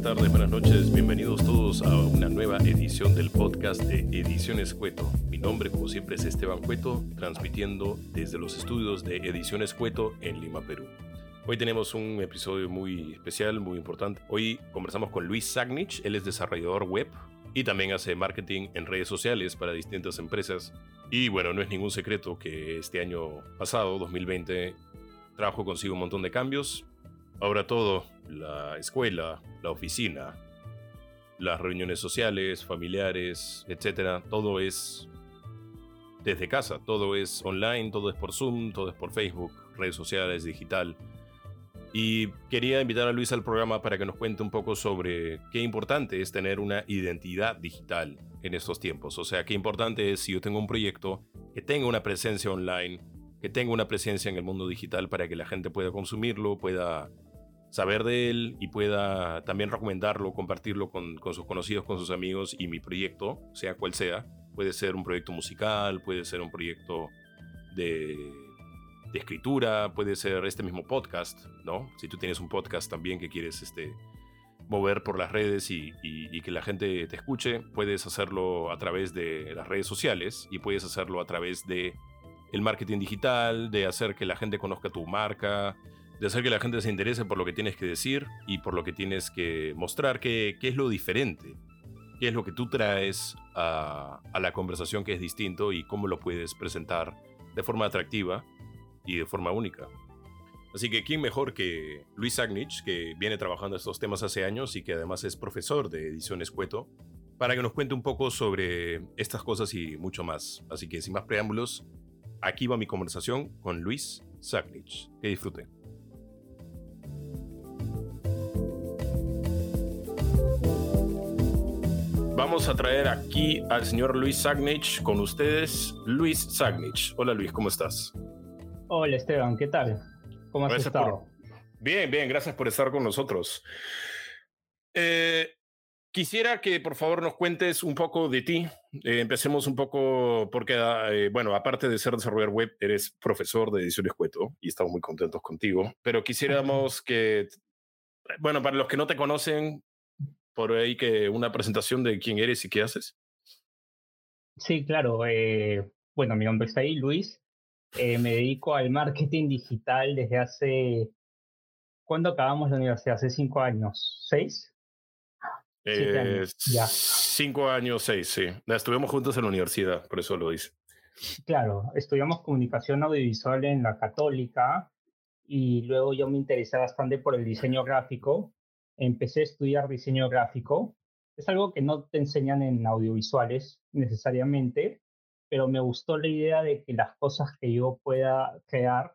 buenas tardes, buenas noches. Bienvenidos todos a una nueva edición del podcast de Ediciones Cueto. Mi nombre, como siempre, es Esteban Cueto, transmitiendo desde los estudios de Ediciones Cueto en Lima, Perú. Hoy tenemos un episodio muy especial, muy importante. Hoy conversamos con Luis Sagnich, él es desarrollador web y también hace marketing en redes sociales para distintas empresas. Y bueno, no es ningún secreto que este año pasado, 2020, trajo consigo un montón de cambios. Ahora todo, la escuela, la oficina, las reuniones sociales, familiares, etcétera, todo es desde casa, todo es online, todo es por Zoom, todo es por Facebook, redes sociales, digital. Y quería invitar a Luis al programa para que nos cuente un poco sobre qué importante es tener una identidad digital en estos tiempos. O sea, qué importante es si yo tengo un proyecto que tenga una presencia online, que tenga una presencia en el mundo digital para que la gente pueda consumirlo, pueda saber de él y pueda también recomendarlo, compartirlo con, con, sus conocidos, con sus amigos y mi proyecto, sea cual sea. Puede ser un proyecto musical, puede ser un proyecto de, de escritura, puede ser este mismo podcast, ¿no? Si tú tienes un podcast también que quieres este, mover por las redes y, y, y, que la gente te escuche, puedes hacerlo a través de las redes sociales y puedes hacerlo a través de el marketing digital, de hacer que la gente conozca tu marca, de hacer que la gente se interese por lo que tienes que decir y por lo que tienes que mostrar, qué, es lo diferente, qué es lo que tú traes a, a, la conversación que es distinto y cómo lo puedes presentar de forma atractiva y de forma única. Así que, ¿quién mejor que Luis Agnich, que viene trabajando estos temas hace años y que además es profesor de Ediciones Cueto, para que nos cuente un poco sobre estas cosas y mucho más? Así que, sin más preámbulos, aquí va mi conversación con Luis Sagnich. Que disfruten. Vamos a traer aquí al señor Luis Sagnich con ustedes. Luis Sagnich. Hola Luis, ¿cómo estás? Hola Esteban, ¿qué tal? ¿Cómo has gracias estado? Por... Bien, bien, gracias por estar con nosotros. Eh, quisiera que por favor nos cuentes un poco de ti. Eh, empecemos un poco porque, eh, bueno, aparte de ser desarrollador web, eres profesor de ediciones Cueto y estamos muy contentos contigo. Pero quisiéramos que, bueno, para los que no te conocen, por ahí que una presentación de quién eres y qué haces. Sí, claro. Eh, bueno, mi nombre es ahí, Luis. Eh, me dedico al marketing digital desde hace... ¿Cuándo acabamos la universidad? Hace cinco años. ¿Seis? Eh, años. Ya. Cinco años, seis, sí. Estuvimos juntos en la universidad, por eso lo hice. Claro, estudiamos comunicación audiovisual en la católica y luego yo me interesé bastante por el diseño gráfico empecé a estudiar diseño gráfico. Es algo que no te enseñan en audiovisuales necesariamente, pero me gustó la idea de que las cosas que yo pueda crear,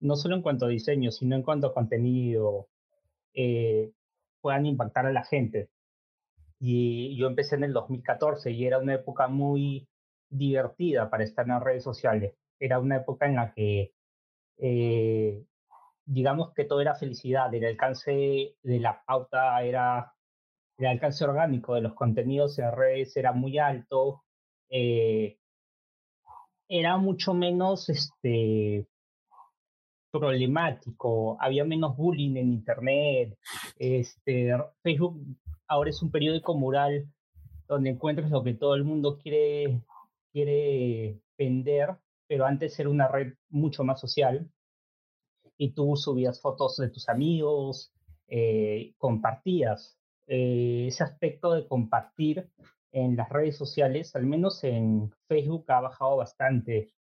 no solo en cuanto a diseño, sino en cuanto a contenido, eh, puedan impactar a la gente. Y yo empecé en el 2014 y era una época muy divertida para estar en las redes sociales. Era una época en la que eh, digamos que todo era felicidad, el alcance de la pauta era, el alcance orgánico de los contenidos en redes era muy alto, eh, era mucho menos este, problemático, había menos bullying en Internet, este, Facebook ahora es un periódico mural donde encuentras lo que todo el mundo quiere, quiere vender, pero antes era una red mucho más social y tú subías fotos de tus amigos, eh, compartías. Eh, ese aspecto de compartir en las redes sociales, al menos en Facebook, ha bajado bastante.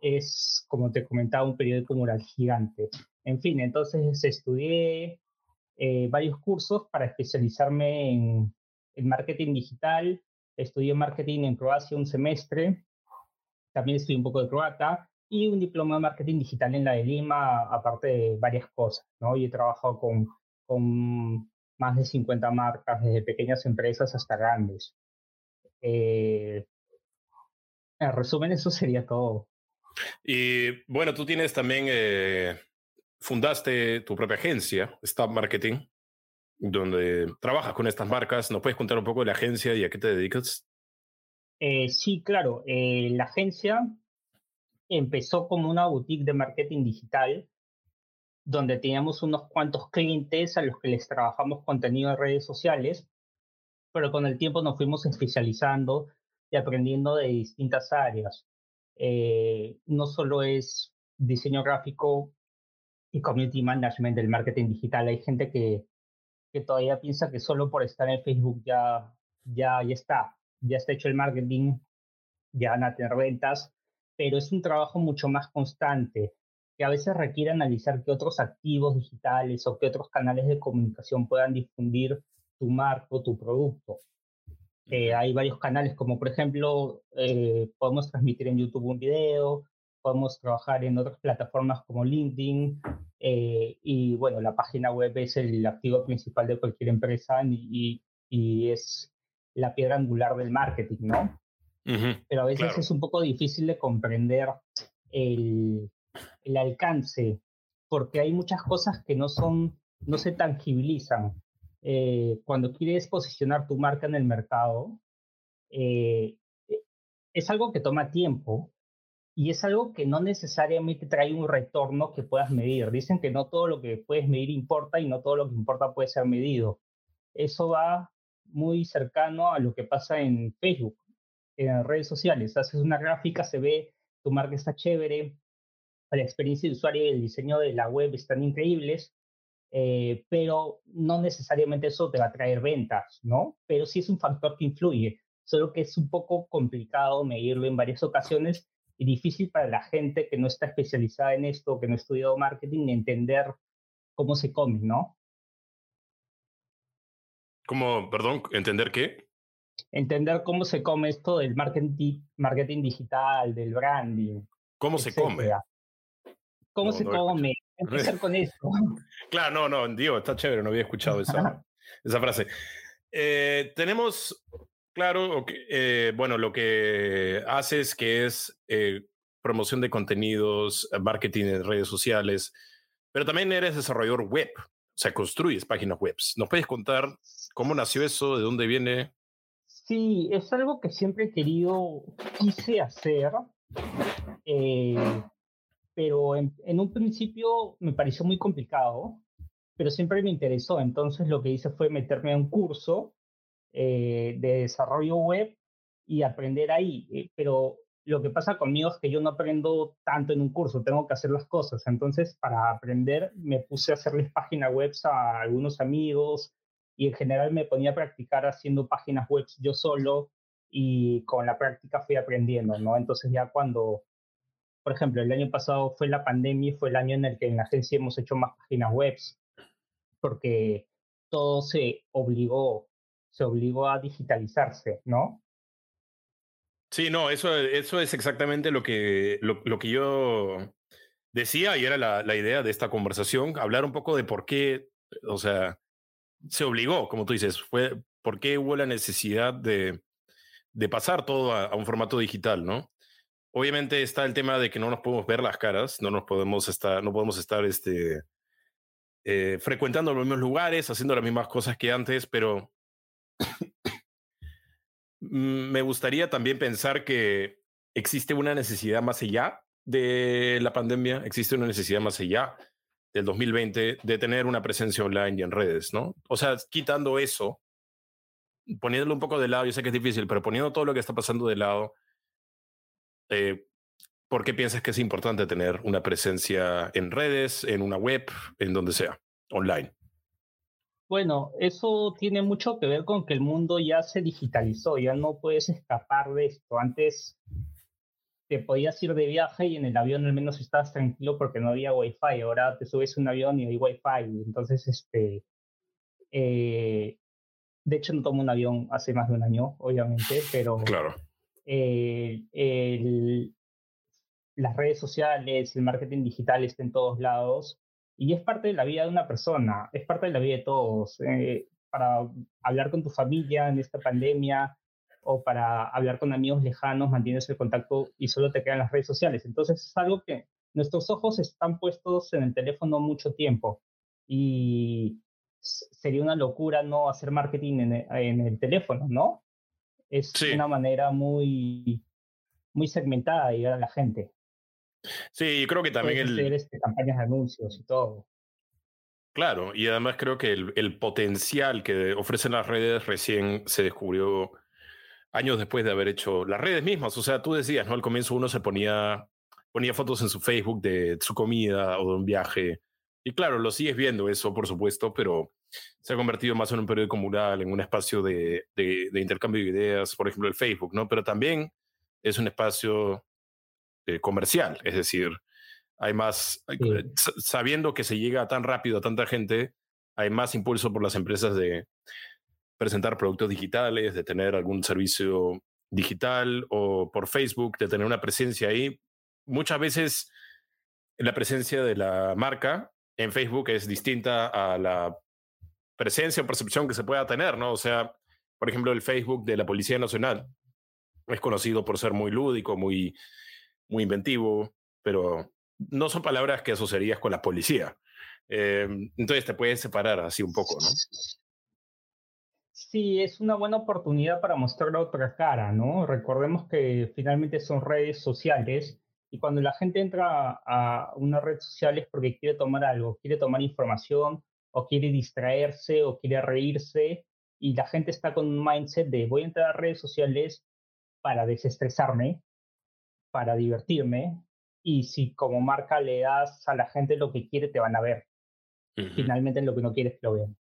Es, como te comentaba, un periódico mural gigante. En fin, entonces estudié eh, varios cursos para especializarme en, en marketing digital. Estudié marketing en Croacia un semestre. También estudié un poco de croata y un diploma de marketing digital en la de Lima, aparte de varias cosas, ¿no? Y he trabajado con, con más de 50 marcas, desde pequeñas empresas hasta grandes. Eh, en resumen, eso sería todo. Y bueno, tú tienes también, eh, fundaste tu propia agencia, Stop Marketing, donde trabajas con estas marcas. ¿Nos puedes contar un poco de la agencia y a qué te dedicas? Eh, sí, claro. Eh, la agencia empezó como una boutique de marketing digital donde teníamos unos cuantos clientes a los que les trabajamos contenido en redes sociales, pero con el tiempo nos fuimos especializando y aprendiendo de distintas áreas. Eh, no solo es diseño gráfico y community management del marketing digital, hay gente que, que todavía piensa que solo por estar en Facebook ya, ya, ya está, ya está hecho el marketing, ya van a tener ventas, pero es un trabajo mucho más constante que a veces requiere analizar qué otros activos digitales o qué otros canales de comunicación puedan difundir tu marco, tu producto. Eh, hay varios canales, como por ejemplo, eh, podemos transmitir en YouTube un video, podemos trabajar en otras plataformas como LinkedIn, eh, y bueno, la página web es el activo principal de cualquier empresa y, y es la piedra angular del marketing, ¿no? Pero a veces es un poco difícil de comprender el, el alcance, porque hay muchas cosas que no son, no se tangibilizan. Eh, cuando quieres posicionar tu marca en el mercado, eh, e, es algo que toma tiempo y es algo que no necesariamente trae un retorno que puedas medir. Dicen que no todo lo que puedes medir importa y no todo lo que importa puede ser medido. Eso va muy cercano a lo que pasa en Facebook, en redes sociales. Haces una gráfica, se ve, tu marca está chévere, la experiencia de usuario y el diseño de la web están increíbles, eh, pero no necesariamente eso te va a traer ventas, ¿no? Pero sí es un factor que influye, solo que es un poco complicado medirlo en varias ocasiones y difícil para la gente que no está especializada en esto, que no ha estudiado marketing, entender cómo se come, ¿no? ¿Cómo, perdón, entender qué? Entender cómo se come esto del marketing, marketing digital, del branding. ¿Cómo se come? ¿Cómo se come? Empezar con eso. Claro, no, no, digo, está chévere, no había escuchado esa, esa frase. Eh, tenemos, claro, eh, bueno, lo que haces que es eh, promoción de contenidos, marketing en redes sociales, pero también eres desarrollador web, o sea, construyes páginas web. ¿Nos puedes contar cómo nació eso, de dónde viene? Sí, es algo que siempre he querido, quise hacer. Eh, pero en, un principio me pareció muy complicado, pero siempre me interesó. Entonces lo que hice fue meterme a un curso eh, de desarrollo web y aprender ahí. Eh, pero lo que pasa conmigo es que yo no aprendo tanto en un curso, tengo que hacer las cosas. Entonces, para aprender, me puse a hacerles páginas web a algunos amigos y en general me ponía a practicar haciendo páginas web yo solo y con la práctica fui aprendiendo, ¿no? Entonces ya cuando por ejemplo, el año pasado fue la pandemia fue el año en el que en la agencia hemos hecho más páginas web, porque todo se obligó, se obligó a digitalizarse, ¿no? Sí, no, eso, eso es exactamente lo que, lo, que yo decía y era la, la, idea de esta conversación, hablar un poco de por qué, o sea, se obligó, como tú dices, fue por qué hubo la necesidad de, de pasar todo a, un formato digital, ¿no? obviamente está el tema de que no nos podemos ver las caras, no nos podemos estar, no podemos estar este, eh, frecuentando los mismos lugares, haciendo las mismas cosas que antes, pero me gustaría también pensar que existe una necesidad más allá de la pandemia, existe una necesidad más allá del 2020 de tener una presencia online y en redes, ¿no? O sea, quitando eso, poniéndolo un poco de lado, yo sé que es difícil, pero poniendo todo lo que está pasando de lado, eh, ¿por qué piensas que es importante tener una presencia en redes, en una web, en donde sea, online? Bueno, eso tiene mucho que ver con que el mundo ya se digitalizó, ya no puedes escapar de esto. Antes te podías ir de viaje y en el avión al menos estabas tranquilo porque no había wifi. Ahora te subes a un avión y hay wifi. Entonces, este, eh, de hecho no tomo un avión hace más de un año, obviamente, pero claro. Eh, el, las redes sociales, el marketing digital está en todos lados y es parte de la vida de una persona, es parte de la vida de todos. Eh, para hablar con tu familia en esta pandemia o para hablar con amigos lejanos, mantienes el contacto y solo te quedan las redes sociales. Entonces es algo que nuestros ojos están puestos en el teléfono mucho tiempo y sería una locura no hacer marketing en en el teléfono, ¿no? es una manera muy, muy segmentada de llegar a la gente. Sí, yo creo que también el... Hacer, este, campañas de anuncios y todo. Claro, y además creo que el, el, potencial que ofrecen las redes recién se descubrió años después de haber hecho las redes mismas. O sea, tú decías, ¿no? Al comienzo uno se ponía, ponía fotos en su Facebook de su comida o de un viaje. Y claro, lo sigues viendo eso, por supuesto, pero se ha convertido más en un periódico mural, en un espacio de, de, de intercambio de ideas, por ejemplo, el Facebook, ¿no? Pero también es un espacio eh, comercial, es decir, hay más, sabiendo que se llega tan rápido a tanta gente, hay más impulso por las empresas de presentar productos digitales, de tener algún servicio digital o por Facebook, de tener una presencia ahí. Muchas veces la presencia de la marca en Facebook es distinta a la presencia o percepción que se pueda tener, ¿no? O sea, por ejemplo, el Facebook de la Policía Nacional es conocido por ser muy lúdico, muy, muy inventivo, pero no son palabras que asociarías con la policía. Eh, entonces te puedes separar así un poco, ¿no? Sí, es una buena oportunidad para mostrar otra cara, ¿no? Recordemos que finalmente son redes sociales y cuando la gente entra a una red social es porque quiere tomar algo, quiere tomar información o quiere distraerse o quiere reírse y la gente está con un mindset de voy a entrar a redes sociales para desestresarme, para divertirme, y si como marca le das a la gente lo que quiere, te van a ver. Finalmente lo que no quieres que lo vean.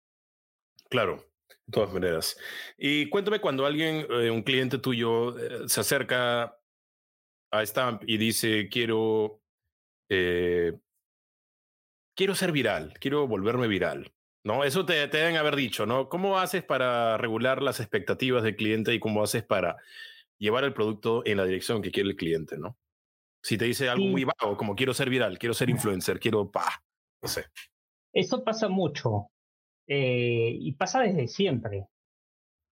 Claro, de todas maneras. Y cuéntame cuando alguien, eh, un cliente tuyo, eh, se acerca a Stamp y dice, quiero, eh, quiero ser viral, quiero volverme viral. ¿No? Eso te, te deben haber dicho, ¿no? ¿Cómo haces para regular las expectativas del cliente y cómo haces para llevar el producto en la dirección que quiere el cliente, ¿no? Si te dice algo muy vago, como quiero ser viral, quiero ser influencer, quiero, pa, no sé. Eso pasa mucho eh, y pasa desde siempre.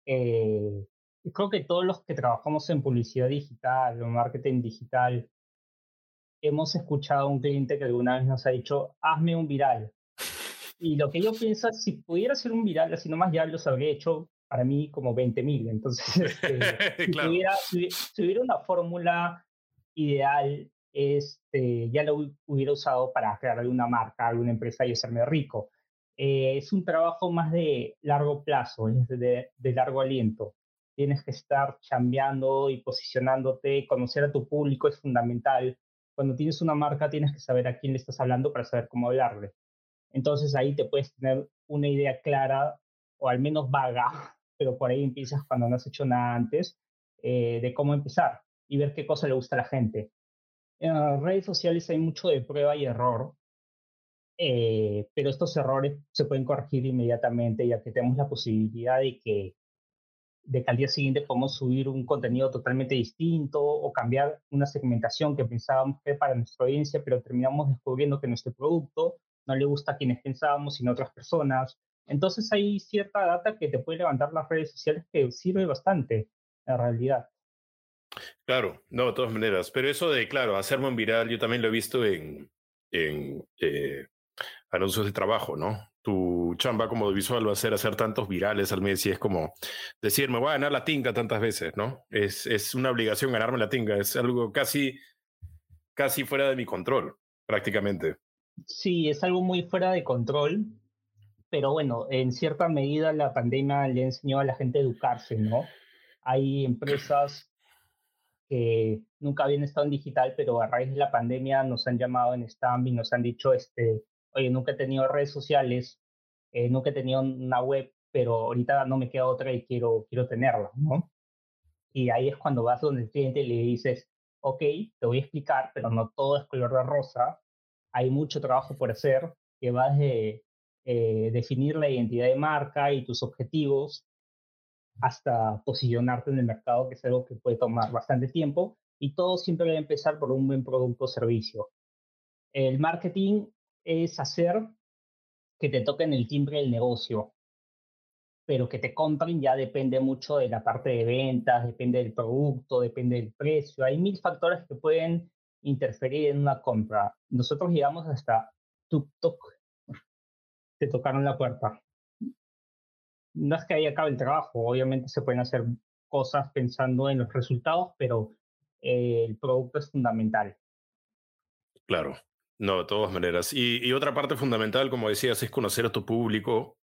Eh, creo que todos los que trabajamos en publicidad digital o marketing digital hemos escuchado a un cliente que alguna vez nos ha dicho, hazme un viral. Y lo que yo pienso es, si pudiera ser un viral, así nomás ya los habría hecho para mí como 20 mil. Entonces, este, si, si, hubiera una fórmula ideal este, ya lo hubiera usado para crear alguna marca, alguna empresa y hacerme rico. Eh, es un trabajo más de largo plazo, de, de, largo aliento. Tienes que estar chambeando y posicionándote, conocer a tu público es fundamental. Cuando tienes una marca tienes que saber a quién le estás hablando para saber cómo hablarle. Entonces ahí te puedes tener una idea clara o al menos vaga, pero por ahí empiezas cuando no has hecho nada antes, eh, de cómo empezar y ver qué cosa le gusta a la gente. En las redes sociales hay mucho de prueba y error, eh, pero estos errores se pueden corregir inmediatamente ya que tenemos la posibilidad de que, de que al día siguiente podamos subir un contenido totalmente distinto o cambiar una segmentación que pensábamos que era para nuestra audiencia, pero terminamos descubriendo que nuestro producto no le gusta a quienes pensábamos, sino a otras personas. Entonces hay cierta data que te puede levantar las redes sociales que sirve bastante en realidad. Claro, no, de todas maneras. Pero eso de, claro, hacerme un viral, yo también lo he visto en, en eh, anuncios de trabajo, ¿no? Tu chamba como visual va a ser hacer tantos virales al mes y es como decir, me voy a ganar la tinga tantas veces, ¿no? Es, es una obligación ganarme la tinga, es algo casi, casi fuera de mi control, prácticamente. Sí, es algo muy fuera de control, pero bueno, en cierta medida la pandemia le enseñó a la gente a educarse, ¿no? Hay empresas que nunca habían estado en digital, pero a raíz de la pandemia nos han llamado en Stamp y nos han dicho, este, oye, nunca he tenido redes sociales, eh, nunca he tenido una web, pero ahorita no me queda otra y quiero, quiero tenerla, ¿no? Y ahí es cuando vas donde el cliente y le dices, ok, te voy a explicar, pero no todo es color de rosa, hay mucho trabajo por hacer, que va de eh, definir la identidad de marca y tus objetivos, hasta posicionarte en el mercado, que es algo que puede tomar bastante tiempo, y todo siempre debe empezar por un buen producto o servicio. El marketing es hacer que te toquen el timbre del negocio, pero que te compren ya depende mucho de la parte de ventas, depende del producto, depende del precio. Hay mil factores que pueden interferir en una compra. Nosotros llegamos hasta tuk tuk, te tocaron la puerta no es que ahí acabe el trabajo, obviamente se pueden hacer cosas pensando en los resultados, pero eh, el producto es fundamental. Claro, No, de todas maneras. Y, otra parte fundamental, como decías, es conocer a tu público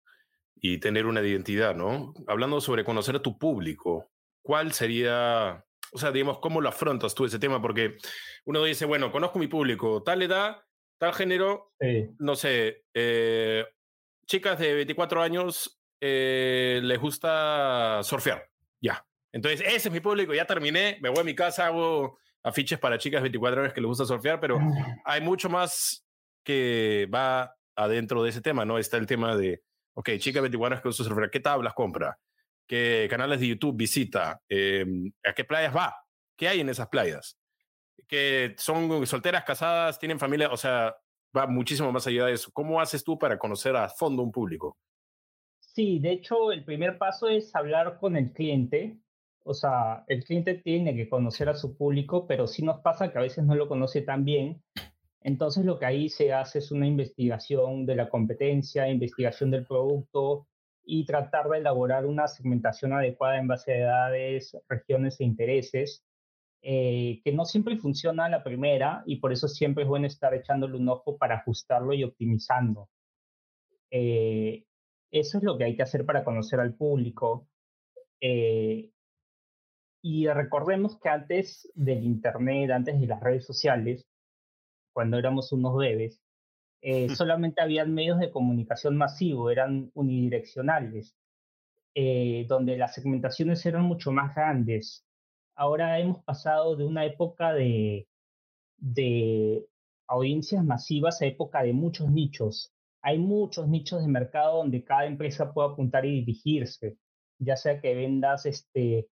y tener una identidad, ¿no? Hablando sobre conocer a tu público, ¿cuál sería, o sea, digamos, cómo lo afrontas tú ese tema? Porque uno dice, bueno, conozco mi público, tal edad, tal género, no sé, eh, chicas de 24 años eh, les gusta surfear, ya. Entonces, ese es mi público, ya terminé, me voy a mi casa, hago afiches para chicas 24 horas que les gusta surfear, pero hay mucho más que va adentro de ese tema, ¿no? Está el tema de, ok, chicas 24 horas que gusta surfear, ¿qué tablas compra? ¿Qué canales de YouTube visita? Em, ¿A qué playas va? ¿Qué hay en esas playas? Que son solteras, casadas, tienen familia, o sea, va muchísimo más allá de eso. ¿Cómo haces tú para conocer a fondo un público? Sí, de hecho, el primer paso es hablar con el cliente, o sea, el cliente tiene que conocer a su público, pero sí nos pasa que a veces no lo conoce tan bien. Entonces lo que ahí se hace es una investigación de la competencia, investigación del producto y tratar de elaborar una segmentación adecuada en base a edades, regiones e intereses, eh, que no siempre funciona a la primera y por eso siempre es bueno estar echándole un ojo para ajustarlo y optimizando. Eh, eso es lo que hay que hacer para conocer al público. Eh, y recordemos que antes del Internet, antes de las redes sociales, cuando éramos unos bebés, eh, solamente habían medios de comunicación masivo, eran unidireccionales, eh, donde las segmentaciones eran mucho más grandes. Ahora hemos pasado de una época de, de audiencias masivas a época de muchos nichos. Hay muchos nichos de mercado donde cada empresa puede apuntar y dirigirse, ya sea que vendas este,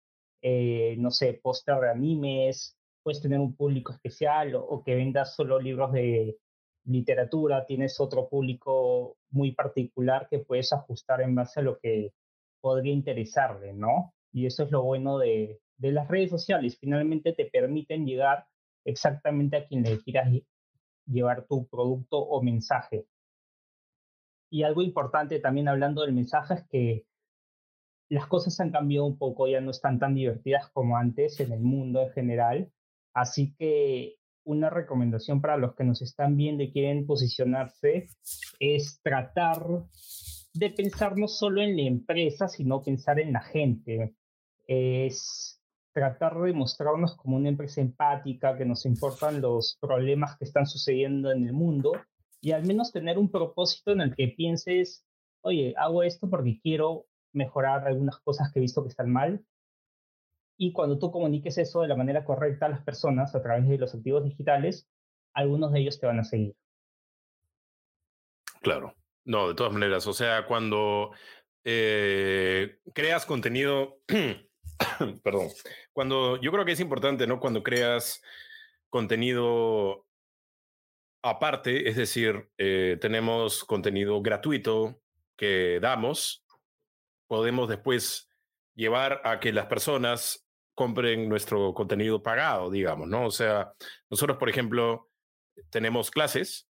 eh, no sé, póster de animes, puedes tener un público especial o, que vendas solo libros de literatura, tienes otro público muy particular que puedes ajustar en base a lo que podría interesarle, ¿no? Y eso es lo bueno de, de las redes sociales, finalmente te permiten llegar exactamente a quien le quieras llevar tu producto o mensaje. Y algo importante también hablando del mensaje es que las cosas han cambiado un poco, ya no están tan divertidas como antes en el mundo en general. Así que una recomendación para los que nos están viendo y quieren posicionarse es tratar de pensar no solo en la empresa, sino pensar en la gente. Es tratar de mostrarnos como una empresa empática, que nos importan los problemas que están sucediendo en el mundo y al menos tener un propósito en el que pienses, oye, hago esto porque quiero mejorar algunas cosas que he visto que están mal. Y cuando tú comuniques eso de la manera correcta a las personas a través de los activos digitales, algunos de ellos te van a seguir. Claro, no, de todas maneras, o sea, cuando eh, creas contenido, perdón, cuando yo creo que es importante, ¿no? Cuando creas contenido aparte, es decir, eh, tenemos contenido gratuito que damos podemos después llevar a que las personas compren nuestro contenido pagado, digamos, ¿no? O sea, nosotros, por ejemplo, tenemos clases,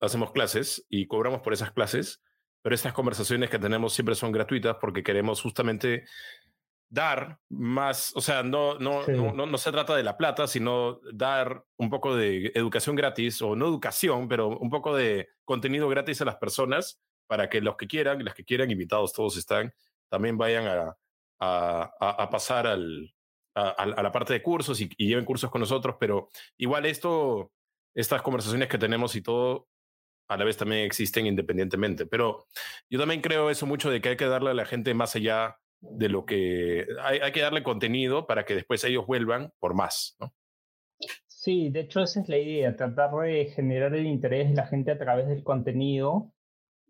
hacemos clases y cobramos por esas clases, pero estas conversaciones que tenemos siempre son gratuitas porque queremos justamente dar más, o sea, no, no, no, no, no, se trata de la plata, sino dar un poco de educación gratis, o no educación, pero un poco de contenido gratis a las personas para que los que quieran, las que quieran, invitados todos están, también vayan a, a, pasar al, a, la parte de cursos y, lleven cursos con nosotros, pero igual esto, estas conversaciones que tenemos y todo, a la vez también existen independientemente. Pero yo también creo eso mucho de que hay que darle a la gente más allá de lo que hay, hay que darle contenido para que después ellos vuelvan por más, ¿no? Sí, de hecho esa es la idea, tratar de generar el interés de la gente a través del contenido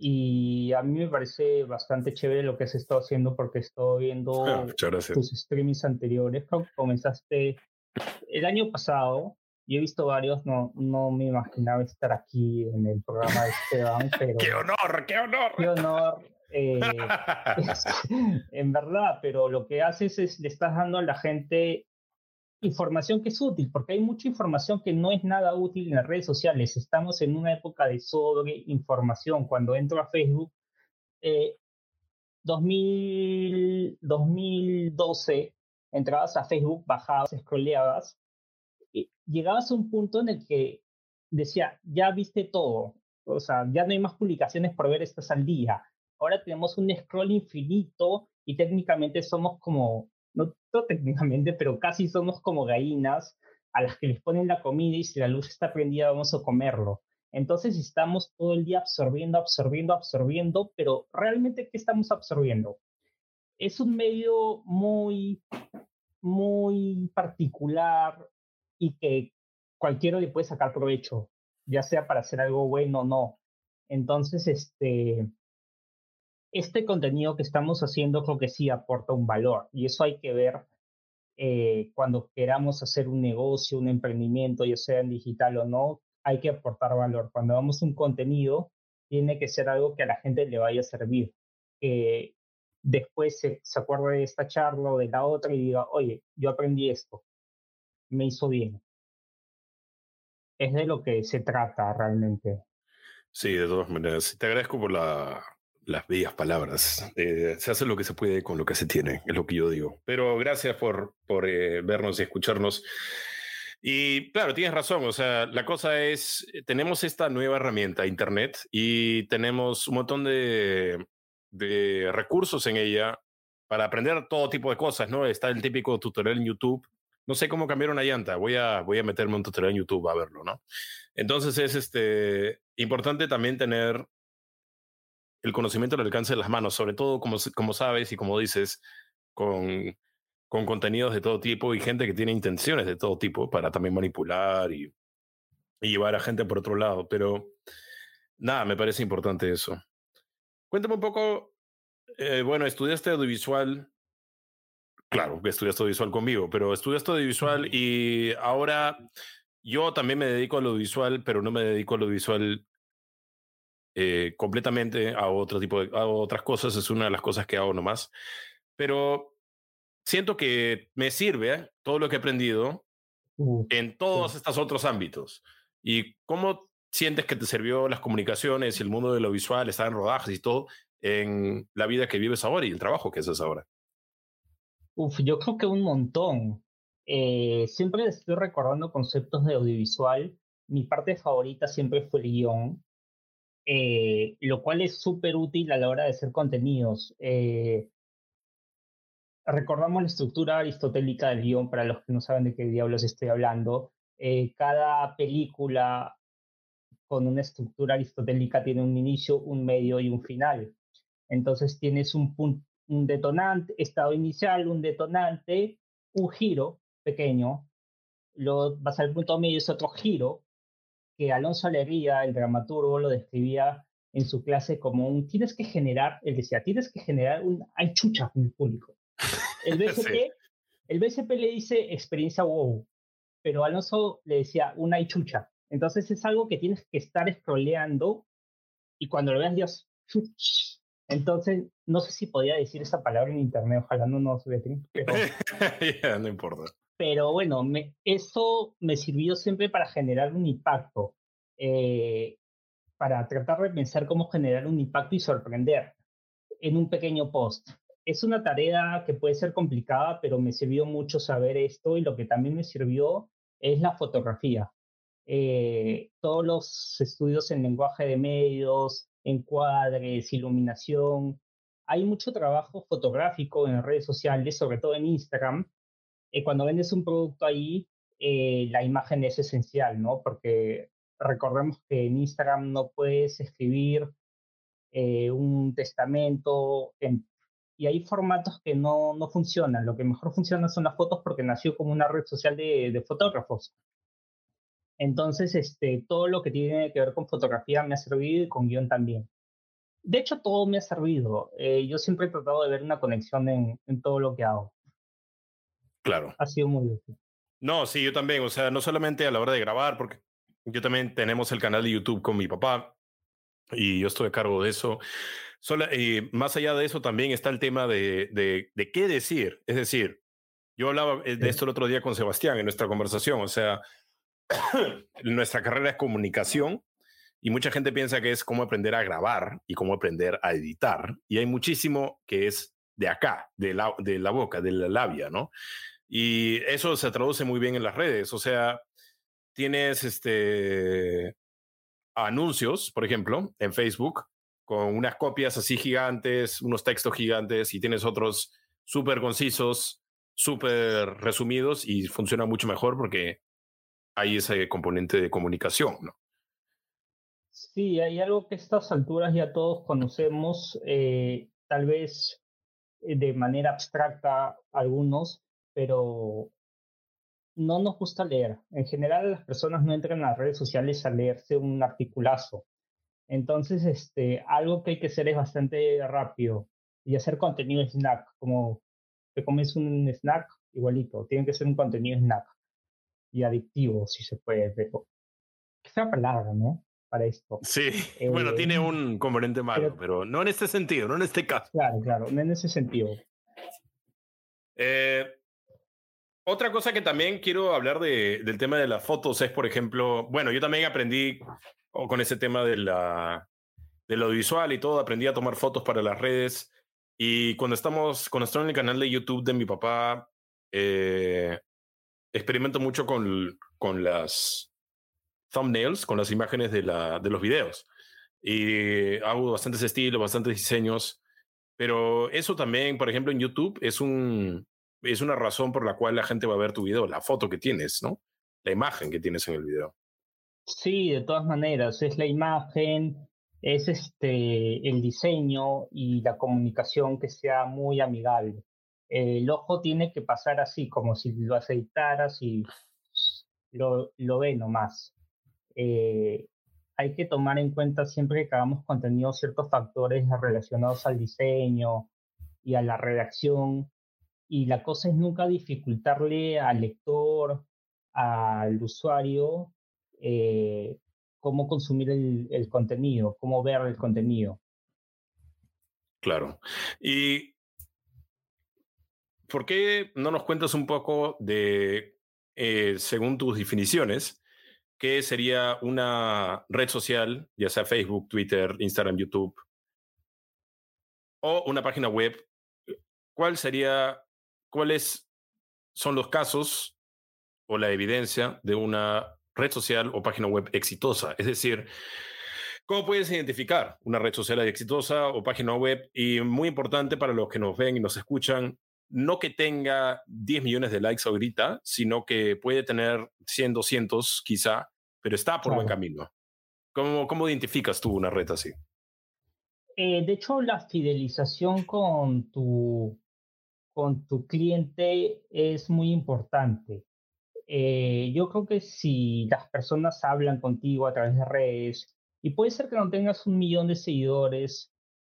y a mí me parece bastante chévere lo que has estado haciendo porque estoy viendo ah, tus streamings anteriores. Comenzaste el año pasado, y he visto varios, no, no me imaginaba estar aquí en el programa de Esteban, pero... ¡Qué honor, qué honor! ¡Qué honor! Eh, en verdad, pero lo que haces es le estás dando a la gente información que es útil, porque hay mucha información que no es nada útil en las redes sociales. Estamos en una época de sobreinformación. Cuando entro a Facebook, eh, 2000, 2012, entrabas a Facebook, bajabas, scrolleabas, y llegabas a un punto en el que decía, ya viste todo, o sea, ya no hay más publicaciones por ver, estas al día. Ahora tenemos un scroll infinito y técnicamente somos como, no, técnicamente, pero casi somos como gallinas a las que les ponen la comida y si la luz está prendida vamos a comerlo. Entonces estamos todo el día absorbiendo, absorbiendo, absorbiendo, pero realmente ¿qué estamos absorbiendo? Es un medio muy, muy particular y que cualquiera le puede sacar provecho, ya sea para hacer algo bueno o no. Entonces, este, este contenido que estamos haciendo creo que sí aporta un valor y eso hay que ver eh, cuando queramos hacer un negocio, un emprendimiento, ya sea en digital o no, hay que aportar valor. Cuando damos un contenido, tiene que ser algo que a la gente le vaya a servir. Que después se, se acuerde de esta charla o de la otra y diga, oye, yo aprendí esto, me hizo bien. Es de lo que se trata realmente. Sí, de todas maneras. Te agradezco por la, las bellas palabras. Eh, se hace lo que se puede con lo que se tiene, es lo que yo digo. Pero gracias por, por eh, vernos y escucharnos. Y claro, tienes razón, o sea, la cosa es, eh, tenemos esta nueva herramienta, Internet, y tenemos un montón de, de recursos en ella para aprender todo tipo de cosas, ¿no? Está el típico tutorial en YouTube. No sé cómo cambiar una llanta, voy a, voy a meterme un tutorial en YouTube a verlo, ¿no? Entonces es este, importante también tener el conocimiento al alcance de las manos, sobre todo, como, como sabes y como dices, con, con contenidos de todo tipo y gente que tiene intenciones de todo tipo para también manipular y, llevar a gente por otro lado. Pero nada, me parece importante eso. Cuéntame un poco, eh, bueno, estudiaste audiovisual, claro que estudiaste audiovisual conmigo, pero estudiaste audiovisual y ahora yo también me dedico al audiovisual, pero no me dedico al audiovisual eh, completamente a otro tipo de a otras cosas, es una de las cosas que hago nomás. Pero siento que me sirve todo lo que he aprendido en todos estos otros ámbitos. ¿Y cómo sientes que te sirvió las comunicaciones y el mundo de lo visual, estar en rodajes y todo, en la vida que vives ahora y el trabajo que haces ahora? Uf, yo creo que un montón. Eh, siempre estoy recordando conceptos de audiovisual. Mi parte favorita siempre fue el guion. Eh, lo cual es súper útil a la hora de hacer contenidos. Eh, recordamos la estructura aristotélica del guion, para los que no saben de qué diablos estoy hablando. Eh, cada película con una estructura aristotélica tiene un inicio, un medio y un final. Entonces tienes un, un detonante, estado inicial, un detonante, un giro pequeño, luego vas al punto medio, es otro giro, que Alonso Alegría, el dramaturgo, lo describía en su clase como un, tienes que generar, él decía, tienes que generar un, hay chucha en el público. El BCP, el BCP le dice experiencia wow, pero Alonso le decía una hay chucha. Entonces es algo que tienes que estar scrolleando y cuando lo veas, Dios, entonces, no sé si podía decir esa palabra en internet, ojalá no nos veten, pero... no importa pero bueno, me, eso me sirvió siempre para generar un impacto, eh, para tratar de pensar cómo generar un impacto y sorprender en un pequeño post. Es una tarea que puede ser complicada, pero me sirvió mucho saber esto y lo que también me sirvió es la fotografía. Eh, todos los estudios en lenguaje de medios, encuadres, iluminación. Hay mucho trabajo fotográfico en redes sociales, sobre todo en Instagram, eh, cuando vendes un producto ahí, eh, la imagen es esencial, ¿no? Porque recordemos que en Instagram no puedes escribir eh, un testamento y hay formatos que no, no funcionan. Lo que mejor funciona son las fotos porque nació como una red social de, de fotógrafos. Entonces, este, todo lo que tiene que ver con fotografía me ha servido y con guion también. De hecho, todo me ha servido. yo siempre he tratado de ver una conexión en, en todo lo que hago. Claro. Ha sido muy útil. No, sí, yo también. O sea, no solamente a la hora de grabar, porque yo también tenemos el canal de YouTube con mi papá y yo estoy a cargo de eso. y más allá de eso también está el tema de, de, de, qué decir. Es decir, yo hablaba eh, de esto el otro día con Sebastián en nuestra conversación. O sea, nuestra carrera es comunicación y mucha gente piensa que es cómo aprender a grabar y cómo aprender a editar. Y hay muchísimo que es de acá, de la, de la boca, de la labia, ¿no? Y eso se traduce muy bien en las redes. O sea, tienes este anuncios, por ejemplo, en Facebook, con unas copias así gigantes, unos textos gigantes, y tienes otros súper concisos, súper resumidos, y funciona mucho mejor porque hay ese componente de comunicación, ¿no? Sí, hay algo que a estas alturas ya todos conocemos, eh, tal vez eh, de manera abstracta algunos, pero no nos gusta leer. En general las personas no entran a las redes sociales a leerse un articulazo. Entonces, este, algo que hay que hacer es bastante rápido y hacer contenido snack, como te comes un snack igualito, tiene que ser un contenido snack y adictivo, si se puede, pero qué fea palabra, ¿no? Para esto. Sí, bueno, tiene eh, un componente malo, pero, no en este sentido, no en este caso. Claro, claro, no en ese sentido. Eh, otra cosa que también quiero hablar de, del tema de las fotos es, por ejemplo, bueno, yo también aprendí con ese tema de la, del audiovisual y todo, aprendí a tomar fotos para las redes. Y cuando estamos, cuando estoy en el canal de YouTube de mi papá, eh, experimento mucho con, con las thumbnails, con las imágenes de, la, de los videos. Y hago bastantes estilos, bastantes diseños. Pero eso también, por ejemplo, en YouTube es un, es una razón por la cual la gente va a ver tu video, la foto que tienes, ¿no? La imagen que tienes en el video. Sí, de todas maneras, es la imagen, es este el diseño y la comunicación que sea muy amigable. El ojo tiene que pasar así, como si lo aceitaras y lo, lo ve nomás. Eh, hay que tomar en cuenta siempre que hagamos contenido ciertos factores relacionados al diseño y a la redacción y la cosa es nunca dificultarle al lector, al usuario, eh, cómo consumir el, contenido, cómo ver el contenido. Claro. ¿Y por qué no nos cuentas un poco de, eh, según tus definiciones, qué sería una red social, ya sea Facebook, Twitter, Instagram, YouTube, o una página web? ¿Cuál sería cuáles son los casos o la evidencia de una red social o página web exitosa. Es decir, ¿cómo puedes identificar una red social exitosa o página web? Y muy importante para los que nos ven y nos escuchan, no que tenga 10 millones de likes ahorita, sino que puede tener 100, 200 quizá, pero está por buen camino. ¿Cómo, ¿Cómo identificas tú una red así? Eh, de hecho, la fidelización con tu con tu cliente es muy importante. Eh, yo creo que si las personas hablan contigo a través de redes, y puede ser que no tengas un millón de seguidores,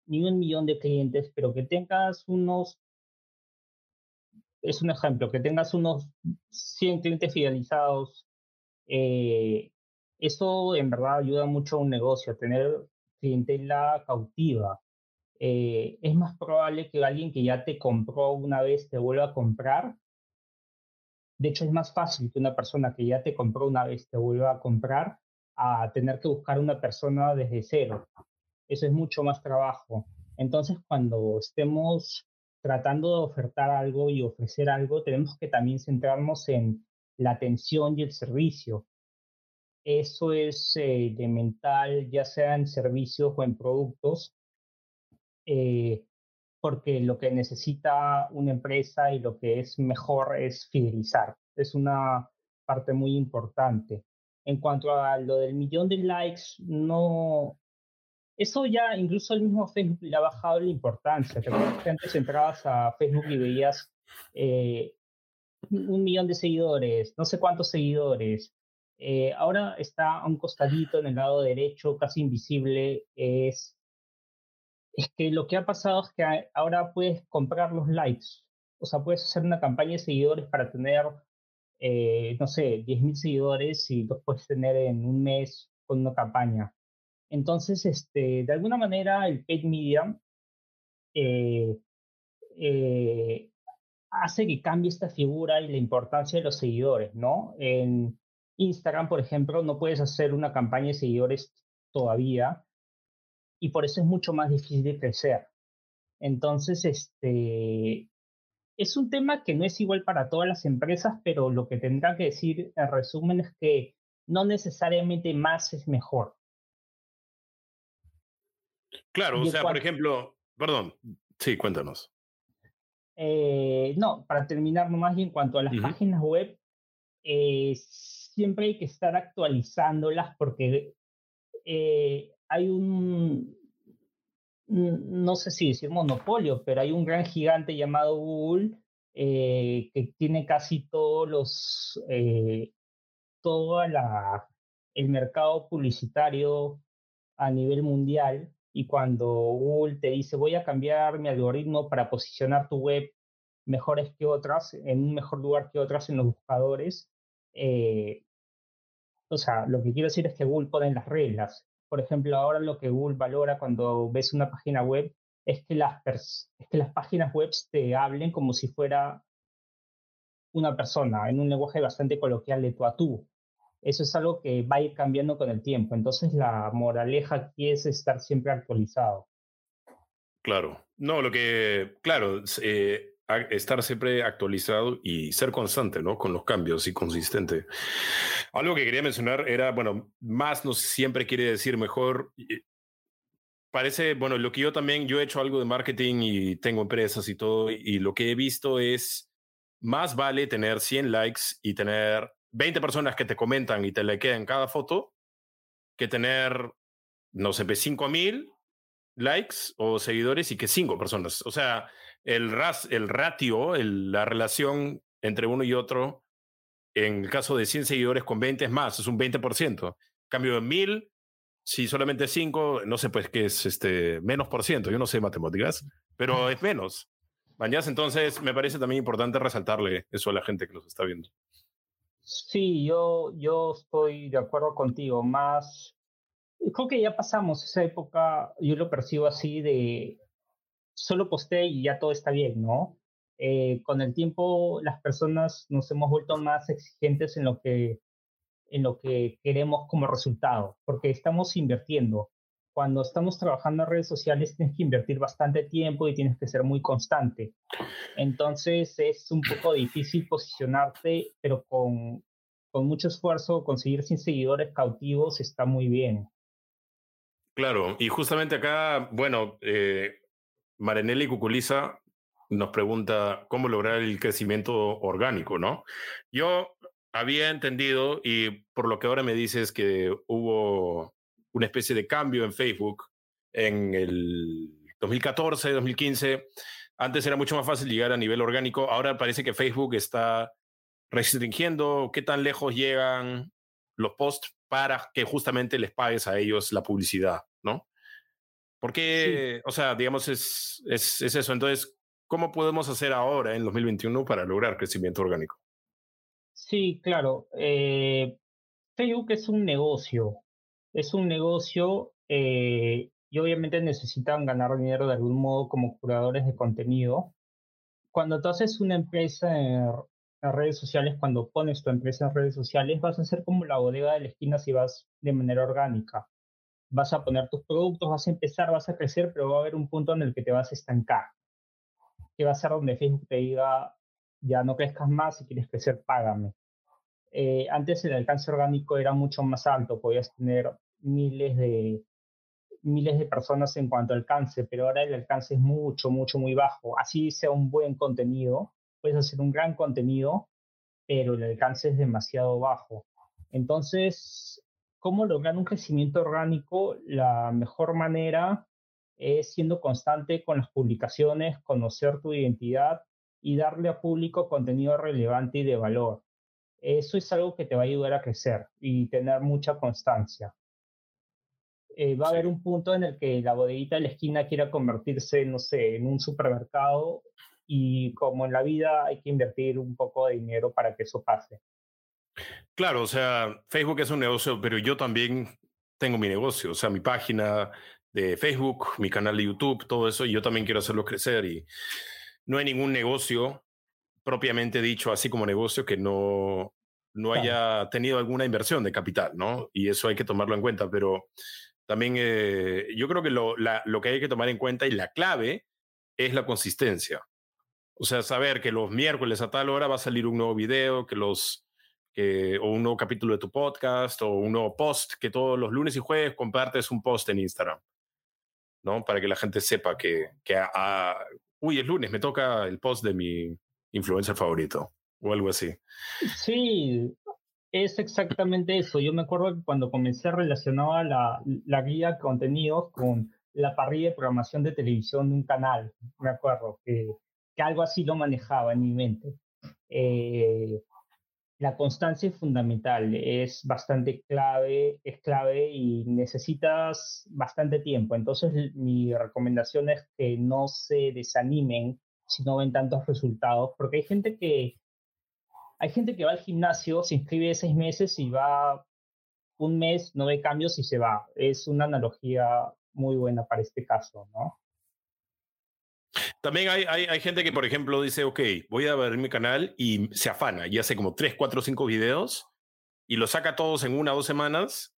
ni un millón de clientes, pero que tengas unos, es un ejemplo, que tengas unos 100 clientes fidelizados, eh, eso en verdad ayuda mucho a un negocio, tener clientela cautiva. Eh, es más probable que alguien que ya te compró una vez te vuelva a comprar. De hecho, es más fácil que una persona que ya te compró una vez te vuelva a comprar a tener que buscar una persona desde cero. Eso es mucho más trabajo. Entonces, cuando estemos tratando de ofertar algo y ofrecer algo, tenemos que también centrarnos en la atención y el servicio. Eso es eh, elemental, ya sea en servicios o en productos, eh, porque lo que necesita una empresa y lo que es mejor es fidelizar. Es una parte muy importante. En cuanto a lo del millón de likes, no... Eso ya incluso el mismo Facebook le ha bajado la importancia. Te que antes entrabas a Facebook y veías eh, un millón de seguidores, no sé cuántos seguidores. Eh, ahora está a un costadito en el lado derecho, casi invisible, es es que lo que ha pasado es que ahora puedes comprar los likes. O sea, puedes hacer una campaña de seguidores para tener, eh, no sé, 10.000 seguidores y los puedes tener en un mes con una campaña. Entonces, este, de alguna manera, el paid media eh, eh, hace que cambie esta figura y la importancia de los seguidores, ¿no? En Instagram, por ejemplo, no puedes hacer una campaña de seguidores todavía, y por eso es mucho más difícil de crecer. Entonces, este, es un tema que no es igual para todas las empresas, pero lo que tendrá que decir en resumen es que no necesariamente más es mejor. Claro, o sea, por ejemplo, perdón, sí, cuéntanos. Eh, no, para terminar nomás y en cuanto a las páginas web, eh, siempre hay que estar actualizándolas porque eh, hay un, no sé si decir monopolio, pero hay un gran gigante llamado Google que tiene casi todos los, la, el mercado publicitario a nivel mundial y cuando Google te dice voy a cambiar mi algoritmo para posicionar tu web mejores que otras, en un mejor lugar que otras en los buscadores, eh, o sea, lo que quiero decir es que Google pone las reglas. Por ejemplo, ahora lo que Google valora cuando ves una página web es que las, es que las páginas web te hablen como si fuera una persona, en un lenguaje bastante coloquial de tú a tú eso es algo que va a ir cambiando con el tiempo. Entonces la moraleja aquí es estar siempre actualizado. Claro, no, lo que, claro, eh, estar siempre actualizado y ser constante, ¿no? Con los cambios y consistente. Algo que quería mencionar era, bueno, más no siempre quiere decir mejor. Parece, bueno, lo que yo también, yo he hecho algo de marketing y tengo empresas y todo, y lo que he visto es, más vale tener 100 likes y tener 20 personas que te comentan y te le quedan cada foto que tener, no sé, 5 mil likes o seguidores y que 5 personas. O sea, el, ras, el ratio, la relación entre uno y otro, en el caso de 100 seguidores con 20 es más, es un 20%. Cambio de 1000, si solamente 5, no sé, pues que es este, menos por ciento. Yo no sé matemáticas, pero es menos. Mañana, entonces, me parece también importante resaltarle eso a la gente que nos está viendo. Sí, yo, yo estoy de acuerdo contigo. Más, creo que ya pasamos esa época, yo lo percibo así de solo posté y ya todo está bien, ¿no? Eh, con el tiempo las personas nos hemos vuelto más exigentes en lo que en lo que queremos como resultado, porque estamos invirtiendo cuando estamos trabajando en redes sociales tienes que invertir bastante tiempo y tienes que ser muy constante. Entonces es un poco difícil posicionarte, pero con, con mucho esfuerzo conseguir 100 seguidores cautivos está muy bien. Claro, y justamente acá, bueno, eh, Marenelli Cuculiza nos pregunta cómo lograr el crecimiento orgánico, ¿no? Yo había entendido, y por lo que ahora me dices que hubo una especie de cambio en Facebook en el 2014, 2015. Antes era mucho más fácil llegar a nivel orgánico. Ahora parece que Facebook está restringiendo qué tan lejos llegan los posts para que justamente les pagues a ellos la publicidad, ¿no? Porque, o sea, digamos, es, es, es, eso. Entonces, ¿cómo podemos hacer ahora en 2021 para lograr crecimiento orgánico? Sí, claro. Eh, Facebook es un negocio es un negocio eh, y obviamente necesitan ganar dinero de algún modo como curadores de contenido. Cuando tú haces una empresa en, redes sociales, cuando pones tu empresa en redes sociales, vas a hacer como la bodega de la esquina si vas de manera orgánica. Vas a poner tus productos, vas a empezar, vas a crecer, pero va a haber un punto en el que te vas a estancar. Que va a ser donde Facebook te diga, ya no crezcas más, si quieres crecer, págame. Eh, antes el alcance orgánico era mucho más alto, podías tener miles de, miles de personas en cuanto al alcance, pero ahora el alcance es mucho, mucho, muy bajo. Así sea un buen contenido, puedes hacer un gran contenido, pero el alcance es demasiado bajo. Entonces, ¿cómo lograr un crecimiento orgánico? La mejor manera es siendo constante con las publicaciones, conocer tu identidad y darle a público contenido relevante y de valor. Eso es algo que te va a ayudar a crecer y tener mucha constancia. Eh, va a haber un punto en el que la bodeguita de la esquina quiera convertirse, no sé, en un supermercado y como en la vida hay que invertir un poco de dinero para que eso pase. Claro, o sea, Facebook es un negocio, pero yo también tengo mi negocio, o sea, mi página de Facebook, mi canal de YouTube, todo eso, y yo también quiero hacerlo crecer y no hay ningún negocio propiamente dicho, así como negocio, que no, no haya tenido alguna inversión de capital, ¿no? Y eso hay que tomarlo en cuenta, pero también eh, yo creo que lo, lo que hay que tomar en cuenta y la clave es la consistencia. O sea, saber que los miércoles a tal hora va a salir un nuevo video, que los, o un nuevo capítulo de tu podcast o un nuevo post que todos los lunes y jueves compartes un post en Instagram, ¿no? Para que la gente sepa que, que uy, es lunes, me toca el post de mi influencer favorito o algo así. Sí, es exactamente eso. Yo me acuerdo que cuando comencé relacionaba la, la guía de contenidos con la parrilla de programación de televisión de un canal. Me acuerdo que, que algo así lo manejaba en mi mente. Eh, la constancia es fundamental, es bastante clave, es clave y necesitas bastante tiempo. Entonces mi recomendación es que no se desanimen si no ven tantos resultados, porque hay gente que hay gente que va al gimnasio, se inscribe seis meses y va un mes, no ve cambios y se va. Es una analogía muy buena para este caso, ¿no? También hay, hay, gente que, por ejemplo, dice, ok, voy a ver mi canal y se afana y hace como 3, 4, 5 videos y los saca todos en una o dos semanas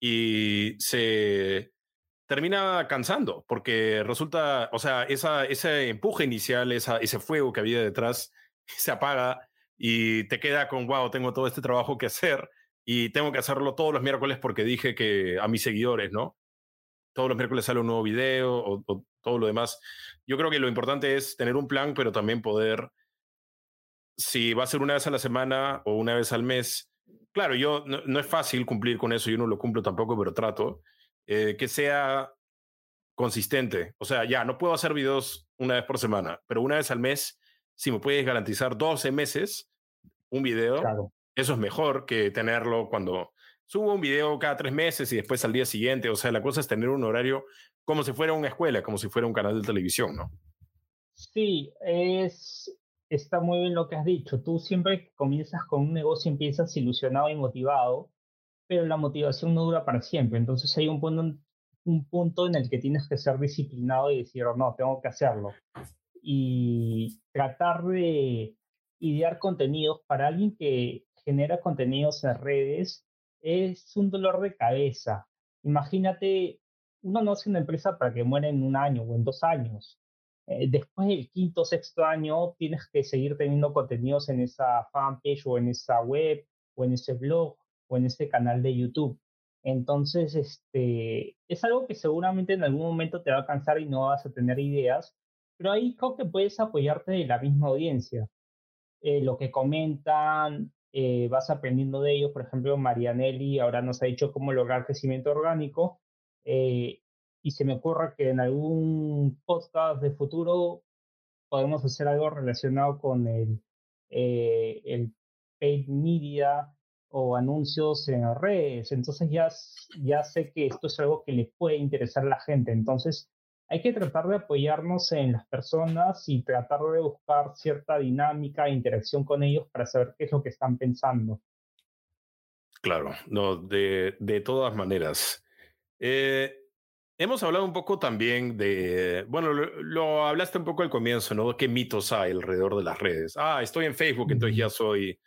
y se termina cansando porque resulta, o sea, esa, ese empuje inicial, esa, ese fuego que había detrás se apaga y te queda con, wow, tengo todo este trabajo que hacer y tengo que hacerlo todos los miércoles porque dije que a mis seguidores, ¿no? Todos los miércoles sale un nuevo video o todo lo demás. Yo creo que lo importante es tener un plan, pero también poder, si va a ser una vez a la semana o una vez al mes, claro, yo no, es fácil cumplir con eso, yo no lo cumplo tampoco, pero trato, eh, que sea consistente. O sea, ya, no puedo hacer videos una vez por semana, pero una vez al mes, si me puedes garantizar 12 meses un video, eso es mejor que tenerlo cuando subo un video cada tres meses y después al día siguiente. O sea, la cosa es tener un horario como si fuera una escuela, como si fuera un canal de televisión, ¿no? Sí, es, está muy bien lo que has dicho. Tú siempre que comienzas con un negocio empiezas ilusionado y motivado, pero la motivación no dura para siempre. Entonces hay un punto, un punto en el que tienes que ser disciplinado y decir, oh, no, tengo que hacerlo. Y tratar de idear contenidos para alguien que genera contenidos en redes es un dolor de cabeza. Imagínate uno no hace una empresa para que muera en un año o en dos años. Eh, después del quinto o sexto año tienes que seguir teniendo contenidos en esa fanpage o en esa web o en ese blog o en ese canal de YouTube. Entonces, este, es algo que seguramente en algún momento te va a cansar y no vas a tener ideas, pero ahí creo que puedes apoyarte de la misma audiencia. Eh, lo que comentan, eh, vas aprendiendo de ellos. Por ejemplo, Marianelli ahora nos ha dicho cómo lograr crecimiento orgánico eh, y se me ocurre que en algún podcast de futuro podemos hacer algo relacionado con el, eh, el paid media o anuncios en redes. Entonces ya, ya sé que esto es algo que le puede interesar a la gente. Entonces hay que tratar de apoyarnos en las personas y tratar de buscar cierta dinámica e interacción con ellos para saber qué es lo que están pensando. Claro, no, de, de todas maneras. Eh, hemos hablado un poco también de, bueno, lo, hablaste un poco al comienzo, ¿no? ¿Qué mitos hay alrededor de las redes? Ah, estoy en Facebook, entonces ya soy,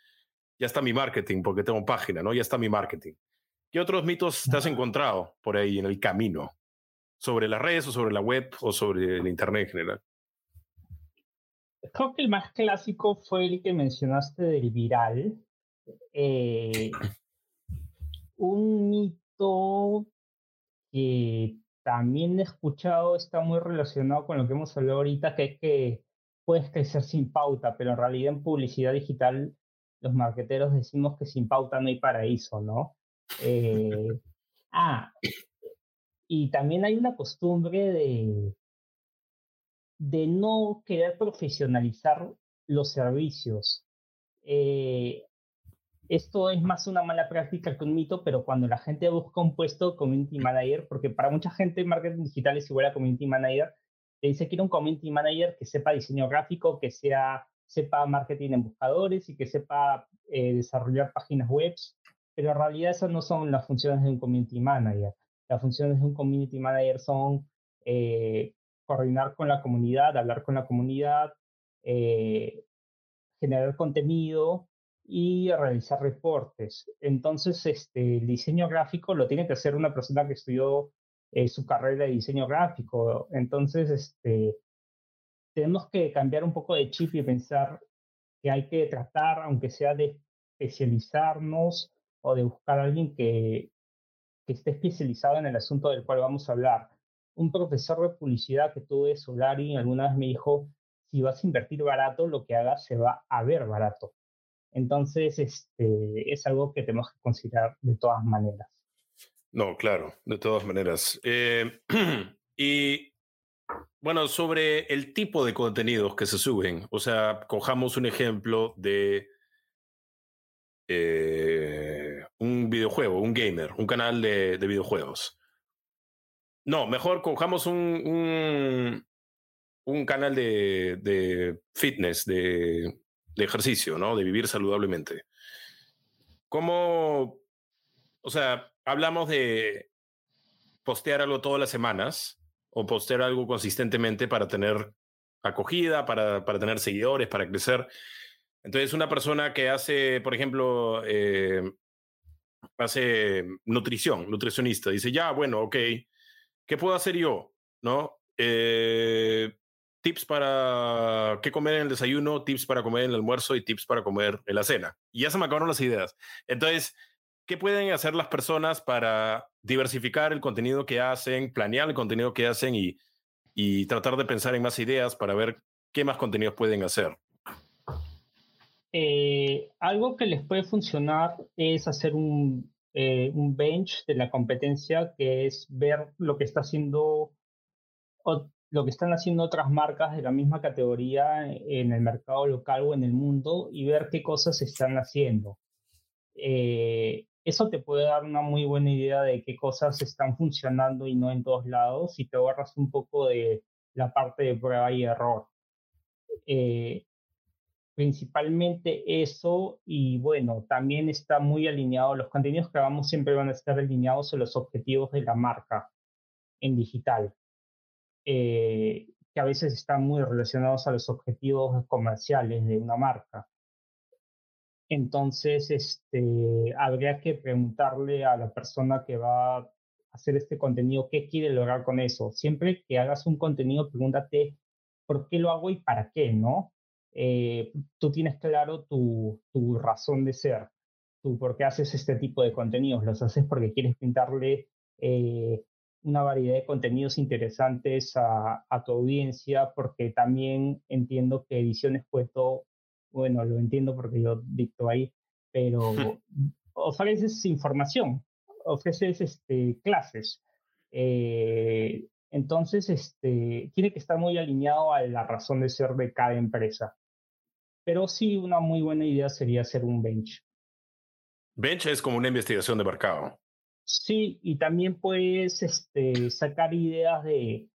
ya está mi marketing porque tengo página, ¿no? Ya está mi marketing. ¿Qué otros mitos te has encontrado por ahí en el camino? ¿Sobre las redes o sobre la web o sobre el Internet en general? Creo que el más clásico fue el que mencionaste del viral. Eh, un mito que también he escuchado está muy relacionado con lo que hemos hablado ahorita, que es que puedes crecer sin pauta, pero en realidad en publicidad digital los marqueteros decimos que sin pauta no hay paraíso, ¿no? Eh, ah, y también hay una costumbre de, de no querer profesionalizar los servicios. Eh, esto es más una mala práctica que un mito, pero cuando la gente busca un puesto community manager, porque para mucha gente marketing digital es igual a community manager, te dice que un community manager que sepa diseño gráfico, que sea, sepa marketing en buscadores y que sepa eh, desarrollar páginas web, pero en realidad esas no son las funciones de un community manager. Las funciones de un community manager son eh, coordinar con la comunidad, hablar con la comunidad, eh, generar contenido, y realizar reportes. Entonces, este, el diseño gráfico lo tiene que hacer una persona que estudió eh, su carrera de diseño gráfico. Entonces, este, tenemos que cambiar un poco de chip y pensar que hay que tratar, aunque sea de especializarnos o de buscar a alguien que, que esté especializado en el asunto del cual vamos a hablar. Un profesor de publicidad que tuve, Solari, alguna vez me dijo, si vas a invertir barato, lo que hagas se va a ver barato. Entonces, este, es algo que tenemos que considerar de todas maneras. No, claro, de todas maneras. Eh, y bueno, sobre el tipo de contenidos que se suben, o sea, cojamos un ejemplo de eh, un videojuego, un gamer, un canal de, videojuegos. No, mejor cojamos un, un, canal de, de fitness, de, de, ejercicio, ¿no? De vivir saludablemente. ¿Cómo, o sea, hablamos de postear algo todas las semanas o postear algo consistentemente para tener acogida, para, para tener seguidores, para crecer. Entonces, una persona que hace, por ejemplo, eh, hace nutrición, nutricionista, dice, ya, bueno, ok, ¿qué puedo hacer yo? ¿No? Eh, tips para qué comer en el desayuno, tips para comer en el almuerzo y tips para comer en la cena. Y ya se me acabaron las ideas. Entonces, ¿qué pueden hacer las personas para diversificar el contenido que hacen, planear el contenido que hacen y, y tratar de pensar en más ideas para ver qué más contenidos pueden hacer? Eh, algo que les puede funcionar es hacer un, eh, un, bench de la competencia, que es ver lo que está haciendo lo que están haciendo otras marcas de la misma categoría en el mercado local o en el mundo y ver qué cosas están haciendo. Eh, eso te puede dar una muy buena idea de qué cosas están funcionando y no en todos lados y te agarras un poco de la parte de prueba y error. Eh, principalmente eso y bueno, también está muy alineado, los contenidos que hagamos siempre van a estar alineados a los objetivos de la marca en digital, eh, que a veces están muy relacionados a los objetivos comerciales de una marca. Entonces, este, habría que preguntarle a la persona que va a hacer este contenido qué quiere lograr con eso. Siempre que hagas un contenido, pregúntate por qué lo hago y para qué, ¿no? Eh, tú tienes claro tu, razón de ser, tú por qué haces este tipo de contenidos. Los haces porque quieres pintarle eh, una variedad de contenidos interesantes a, a, tu audiencia, porque también entiendo que Ediciones Cueto bueno, lo entiendo porque yo dicto ahí, pero ofreces información, ofreces este, clases. Eh, entonces, este, tiene que estar muy alineado a la razón de ser de cada empresa. Pero sí, una muy buena idea sería hacer un bench. Bench es como una investigación de mercado. Sí, y también puedes este, sacar ideas de,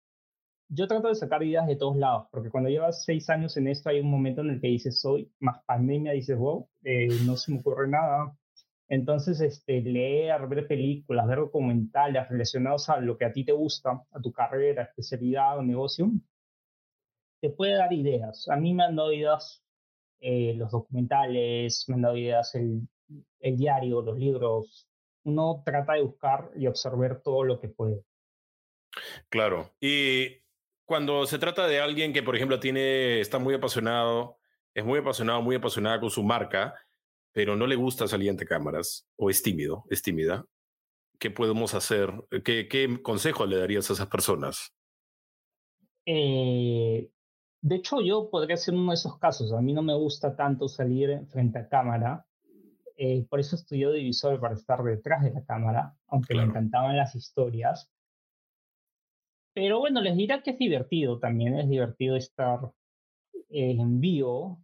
yo trato de sacar ideas de todos lados, porque cuando llevas seis años en esto hay un momento en el que dices, soy más pandemia, dices, wow, eh, no se me ocurre nada. Entonces, este, leer, ver películas, ver documentales relacionados a lo que a ti te gusta, a tu carrera, especialidad o negocio, te puede dar ideas. A mí me han dado ideas eh, los documentales, me han dado ideas el, el diario, los libros. Uno trata de buscar y observar todo lo que puede. Claro. Y cuando se trata de alguien que, por ejemplo, tiene, está muy apasionado, es muy apasionado, muy apasionada con su marca, pero no le gusta salir ante cámaras o es tímido, es tímida, ¿qué podemos hacer? ¿Qué, qué consejo le darías a esas personas? Eh, de hecho, yo podría ser uno de esos casos. A mí no me gusta tanto salir frente a cámara. Eh, por eso estudié divisor para estar detrás de la cámara, aunque me encantaban las historias. Pero bueno, les dirá que es divertido también, es divertido estar en vivo.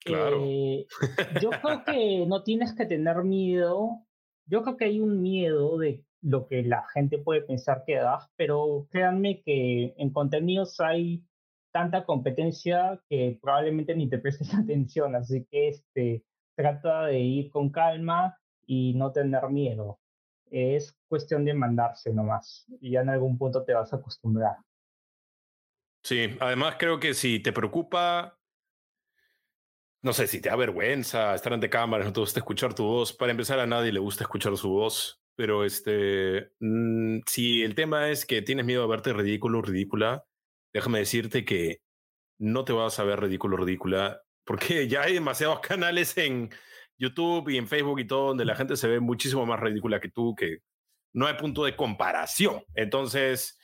Claro. Eh, yo creo que no tienes que tener miedo. Yo creo que hay un miedo de lo que la gente puede pensar que das, pero créanme que en contenidos hay tanta competencia que probablemente ni te prestes atención, así que este, trata de ir con calma y no tener miedo es cuestión de mandarse nomás y ya en algún punto te vas a acostumbrar. Sí, además creo que si te preocupa, no sé, si te da vergüenza estar ante cámaras, no te gusta escuchar tu voz, para empezar a nadie le gusta escuchar su voz, pero este, mm, si el tema es que tienes miedo a verte ridículo, ridícula, déjame decirte que no te vas a ver ridículo, ridícula porque ya hay demasiados canales en YouTube y en Facebook y todo donde la gente se ve muchísimo más ridícula que tú, que no hay punto de comparación. Entonces,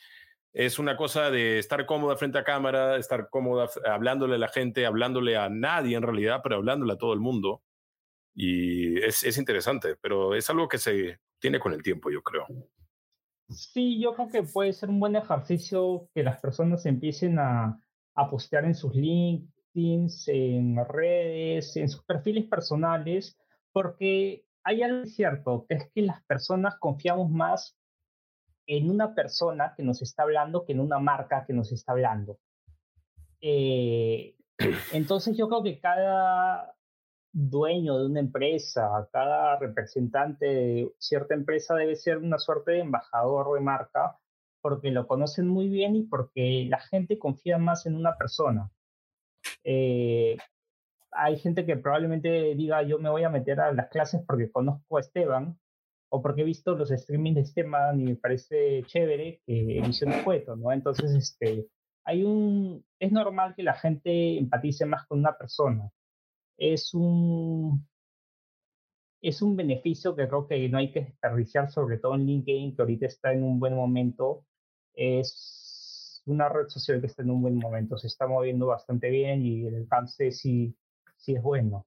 es una cosa de estar cómoda frente a cámara, estar cómoda hablándole a la gente, hablándole a nadie en realidad, pero hablándole a todo el mundo. Y es, es interesante, pero es algo que se tiene con el tiempo, yo creo. Sí, yo creo que puede ser un buen ejercicio que las personas empiecen a, a postear en sus En redes, en sus perfiles personales, porque hay algo cierto, que es que las personas confiamos más en una persona que nos está hablando que en una marca que nos está hablando. Eh, entonces yo creo que cada dueño de una empresa, cada representante de cierta empresa debe ser una suerte de embajador de marca porque lo conocen muy bien y porque la gente confía más en una persona. Eh, hay gente que probablemente diga yo me voy a meter a las clases porque conozco a Esteban o porque he visto los streamings de Esteban y me parece chévere que emisión de cueto, ¿no? Entonces, este, hay un, es normal que la gente empatice más con una persona es un, es un beneficio que creo que no hay que desperdiciar, sobre todo en LinkedIn, que ahorita está en un buen momento. Es una red social que está en un buen momento, se está moviendo bastante bien y el alcance sí, sí es bueno,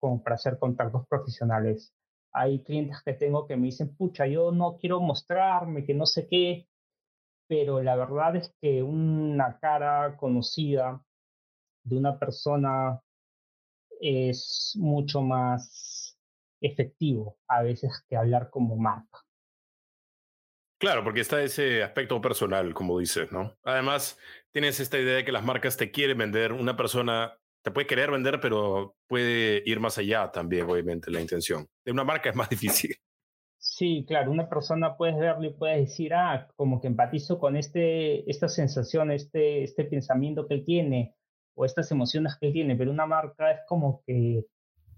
como para hacer contactos profesionales. Hay clientes que tengo que me dicen, pucha, yo no quiero mostrarme, que no sé qué, pero la verdad es que una cara conocida de una persona es mucho más efectivo a veces que hablar como marca. Claro, porque está ese aspecto personal, como dices, ¿no? Además, tienes esta idea de que las marcas te quieren vender, una persona te puede querer vender, pero puede ir más allá también, obviamente, la intención. De una marca es más difícil. Sí, claro, una persona puedes verlo y puedes decir, ah, como que empatizo con este, esta sensación, este, este pensamiento que él tiene, o estas emociones que él tiene, pero una marca es como que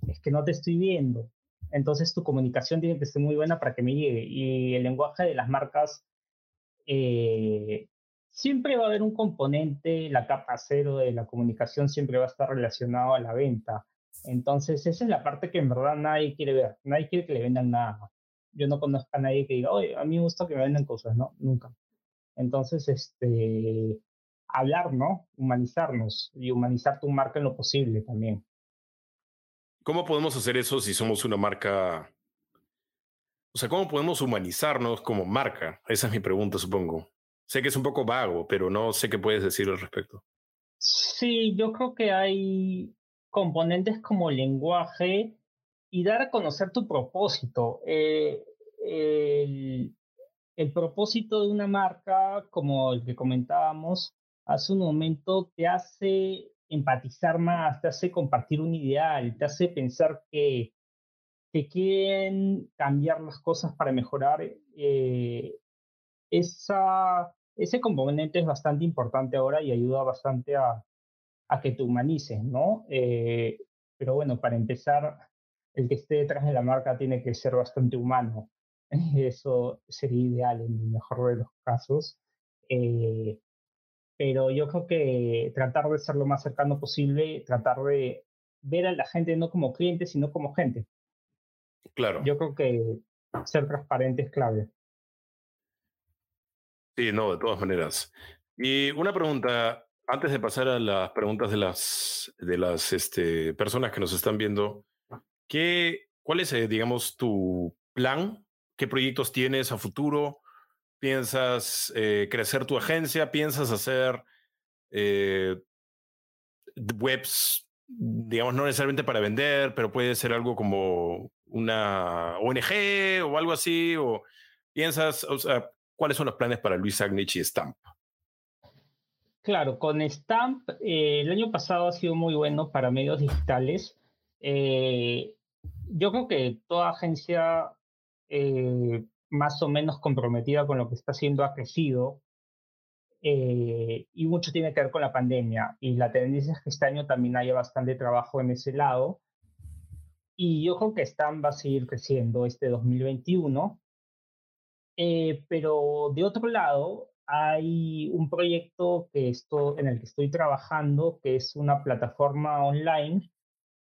es que no te estoy viendo. Entonces tu comunicación tiene que ser muy buena para que me llegue. Y el lenguaje de las marcas, eh, siempre va a haber un componente, la capa cero de la comunicación siempre va a estar relacionado a la venta. Entonces esa es la parte que en verdad nadie quiere ver. Nadie quiere que le vendan nada. Yo no conozco a nadie que diga, oye, a mí me gusta que me vendan cosas, ¿no? Nunca. Entonces, este, hablar, ¿no? Humanizarnos y humanizar tu marca en lo posible también. ¿Cómo podemos hacer eso si somos una marca? O sea, ¿cómo podemos humanizarnos como marca? Esa es mi pregunta, supongo. Sé que es un poco vago, pero no sé qué puedes decir al respecto. Sí, yo creo que hay componentes como lenguaje y dar a conocer tu propósito. Eh, el, el propósito de una marca, como el que comentábamos, hace un momento te hace empatizar más, te hace compartir un ideal, te hace pensar que, que quieren cambiar las cosas para mejorar. Eh, ese componente es bastante importante ahora y ayuda bastante a, a que te humanices, ¿no? Eh, pero bueno, para empezar, el que esté detrás de la marca tiene que ser bastante humano. Eso sería ideal en el mejor de los casos. Eh, pero yo creo que tratar de ser lo más cercano posible, tratar de ver a la gente no como cliente, sino como gente. Claro. Yo creo que ser transparente es clave. Sí, no, de todas maneras. Y una pregunta, antes de pasar a las preguntas de las, de las este, personas que nos están viendo, ¿qué, ¿cuál es, eh, digamos, tu plan? ¿Qué proyectos tienes a futuro? ¿Piensas eh, crecer tu agencia? ¿Piensas hacer eh, webs, digamos, no necesariamente para vender, pero puede ser algo como una ONG o algo así? ¿O piensas, o sea, cuáles son los planes para Luis Agnich y Stamp? Claro, con Stamp eh, el año pasado ha sido muy bueno para medios digitales. yo creo que toda agencia más o menos comprometida con lo que está haciendo ha crecido eh, y mucho tiene que ver con la pandemia. Y la tendencia es que este año también haya bastante trabajo en ese lado. Y yo creo que Stan va a seguir creciendo este 2021 eh, pero de otro lado hay un proyecto que esto, en el que estoy trabajando, que es una plataforma online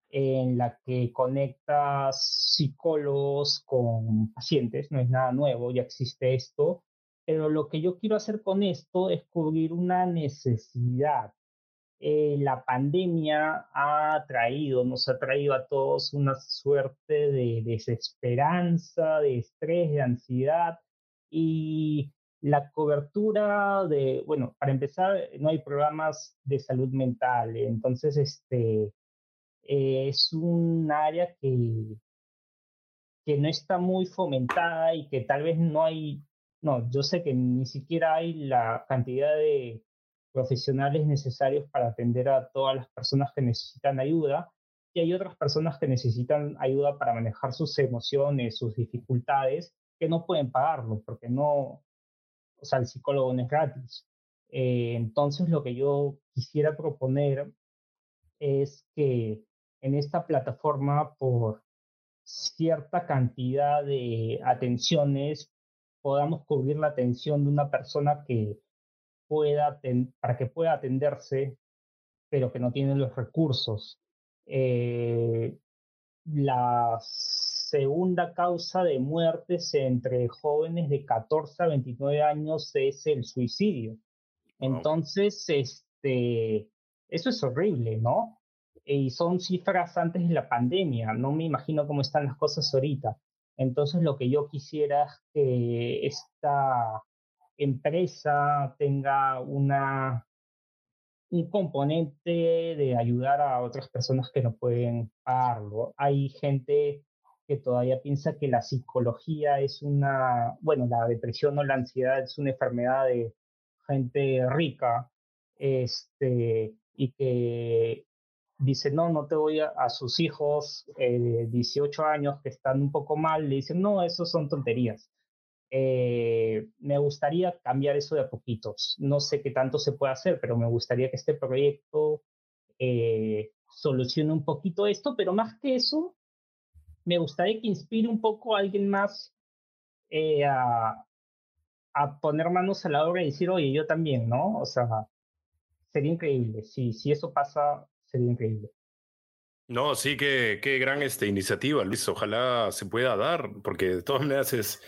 en la que conecta psicólogos con pacientes, no es nada nuevo, ya existe esto, pero lo que yo quiero hacer con esto es cubrir una necesidad. Eh, la pandemia ha traído, nos ha traído a todos una suerte de desesperanza, de estrés, de ansiedad y la cobertura de, bueno, para empezar, no hay programas de salud mental, entonces este, es un área que, que no está muy fomentada y que tal vez no hay, no, yo sé que ni siquiera hay la cantidad de profesionales necesarios para atender a todas las personas que necesitan ayuda y hay otras personas que necesitan ayuda para manejar sus emociones, sus dificultades, que no pueden pagarlo porque no, o sea, el psicólogo no es gratis. Eh, entonces, lo que yo quisiera proponer es que en esta plataforma, por cierta cantidad de atenciones, podamos cubrir la atención de una persona que pueda, para que pueda atenderse, pero que no tiene los recursos. Eh, la segunda causa de muertes entre jóvenes de 14 a 29 años es el suicidio. Entonces, este, eso es horrible, ¿no? Y son cifras antes de la pandemia, no me imagino cómo están las cosas ahorita. Entonces, lo que yo quisiera es que esta empresa tenga una un componente de ayudar a otras personas que no pueden pagarlo. Hay gente que todavía piensa que la psicología es una, bueno, la depresión o la ansiedad es una enfermedad de gente rica, este, y que dice, no, no te voy a, a sus hijos de 18 años que están un poco mal, le dicen, no, eso son tonterías. Eh, me gustaría cambiar eso de a poquitos. No sé qué tanto se puede hacer, pero me gustaría que este proyecto eh, solucione un poquito esto, pero más que eso, me gustaría que inspire un poco a alguien más eh, a, a, poner manos a la obra y decir, oye, yo también, ¿no? O sea, sería increíble. Si, si eso pasa, sería increíble. No, sí, qué, qué gran esta iniciativa, Luis. Ojalá se pueda dar, porque de todas maneras es,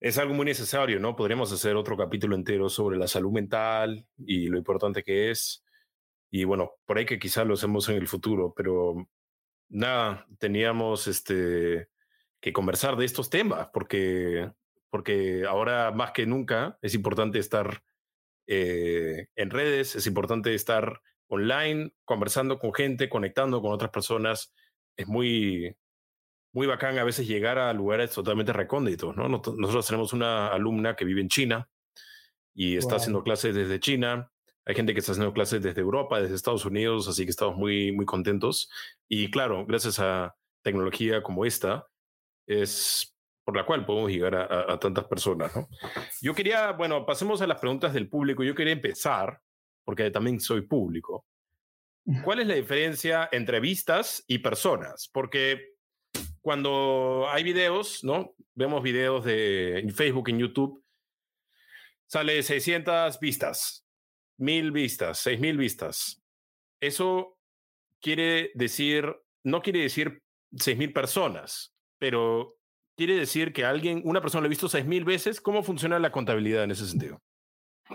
es algo muy necesario, ¿no? Podríamos hacer otro capítulo entero sobre la salud mental y lo importante que es. Y bueno, por ahí que quizás lo hacemos en el futuro, pero nada, teníamos este, que conversar de estos temas, porque, porque ahora más que nunca es importante estar eh, en redes, es importante estar online, conversando con gente, conectando con otras personas. Es muy, muy bacán a veces llegar a lugares totalmente recónditos, ¿no? Nosotros tenemos una alumna que vive en China y está haciendo clases desde China hay gente que está haciendo clases desde Europa, desde Estados Unidos, así que estamos muy, muy contentos. Y claro, gracias a tecnología como esta, es por la cual podemos llegar a, tantas personas. ¿no? Yo quería, bueno, pasemos a las preguntas del público. Yo quería empezar, porque también soy público. ¿Cuál es la diferencia entre vistas y personas? Porque cuando hay videos, ¿no? Vemos videos de en Facebook, en YouTube, sale 600 vistas, mil vistas, seis mil vistas. Eso quiere decir, no quiere decir seis mil personas, pero quiere decir que alguien, una persona lo ha visto seis mil veces. ¿Cómo funciona la contabilidad en ese sentido?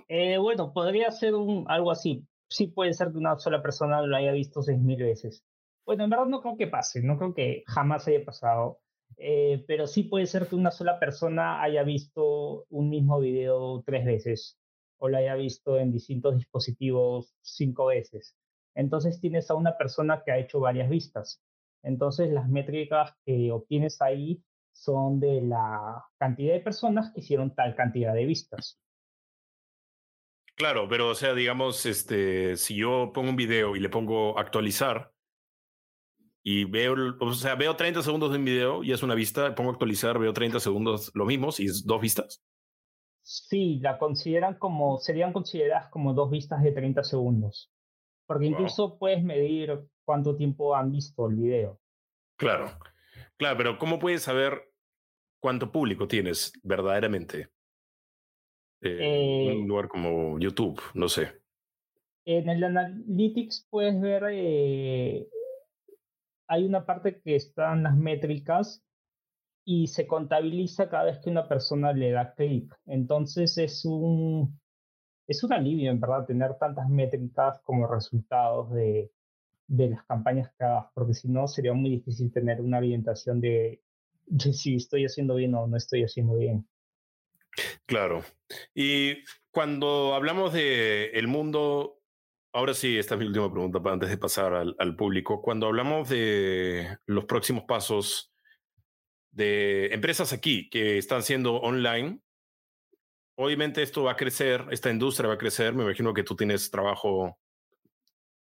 Eh, bueno, podría ser un, algo así. Sí puede ser que una sola persona lo haya visto seis mil veces. Bueno, en verdad no creo que pase, no creo que jamás haya pasado. Eh, pero sí puede ser que una sola persona haya visto un mismo video tres veces o lo haya visto en distintos dispositivos cinco veces. Entonces tienes a una persona que ha hecho varias vistas. Entonces las métricas que obtienes ahí son de la cantidad de personas que hicieron tal cantidad de vistas. Claro, pero o sea, digamos, este, si yo pongo un video y le pongo actualizar y veo, o sea, veo 30 segundos de un video y es una vista, pongo actualizar, veo 30 segundos lo mismo y es dos vistas. Sí, la consideran como, serían consideradas como dos vistas de 30 segundos. Porque incluso puedes medir cuánto tiempo han visto el video. Claro, claro, pero ¿cómo puedes saber cuánto público tienes verdaderamente? Eh, un lugar como YouTube, no sé. En el Analytics puedes ver, eh, hay una parte que están las métricas y se contabiliza cada vez que una persona le da clic. Entonces es un, es un alivio, en verdad, tener tantas métricas como resultados de, de las campañas que hagas, porque si no sería muy difícil tener una orientación de, si estoy haciendo bien o no estoy haciendo bien. Claro. Y cuando hablamos de el mundo, ahora sí, esta es mi última pregunta para antes de pasar al, público. Cuando hablamos de los próximos pasos de empresas aquí que están siendo online, obviamente esto va a crecer, esta industria va a crecer. Me imagino que tú tienes trabajo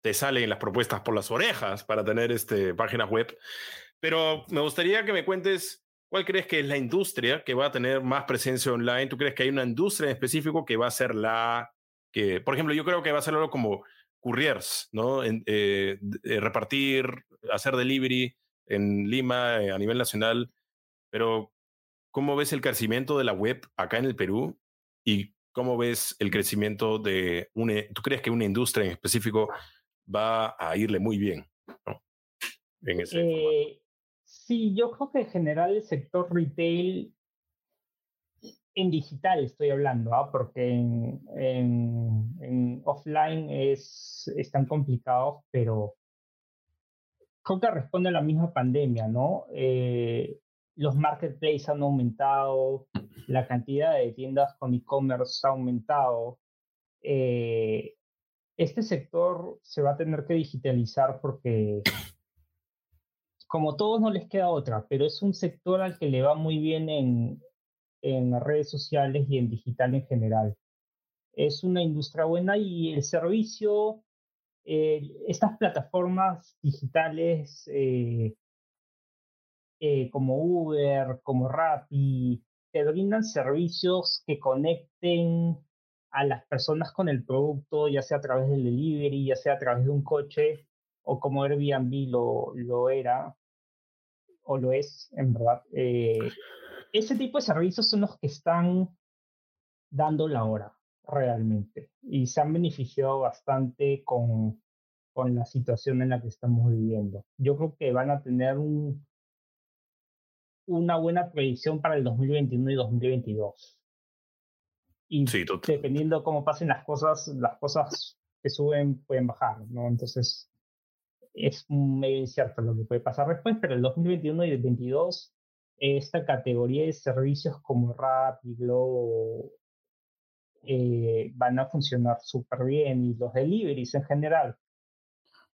te salen las propuestas por las orejas para tener este, páginas web. Pero me gustaría que me cuentes cuál crees que es la industria que va a tener más presencia online. ¿Tú crees que hay una industria en específico que va a ser la que, por ejemplo, yo creo que va a ser algo como couriers, ¿no? En, eh, repartir, hacer delivery en Lima eh, a nivel nacional. Pero, ¿cómo ves el crecimiento de la web acá en el Perú? ¿Y cómo ves el crecimiento de una, tú crees que una industria en específico va a irle muy bien. En ese eh, sí, yo creo que en general el sector retail en digital estoy hablando, ¿ah? porque en, offline es, están complicados, pero creo que responde a la misma pandemia, ¿no? Eh, los marketplaces han aumentado, la cantidad de tiendas con e-commerce ha aumentado. Eh, este sector se va a tener que digitalizar porque como todos no les queda otra, pero es un sector al que le va muy bien en, en redes sociales y en digital en general. Es una industria buena y el servicio, eh, estas plataformas digitales eh, eh, como Uber, como Rappi, te brindan servicios que conecten a las personas con el producto, ya sea a través del delivery, ya sea a través de un coche, o como Airbnb lo, lo era, o lo es, en verdad. Eh, ese tipo de servicios son los que están dando la hora realmente y se han beneficiado bastante con, con la situación en la que estamos viviendo. Yo creo que van a tener un, una buena predicción para el 2021 y 2022. Y dependiendo cómo pasen las cosas, las cosas que suben pueden bajar, ¿no? Entonces, es medio incierto lo que puede pasar después, pero el 2021 y el 2022, esta categoría de servicios como Rap y Globo eh, van a funcionar súper bien y los deliveries en general,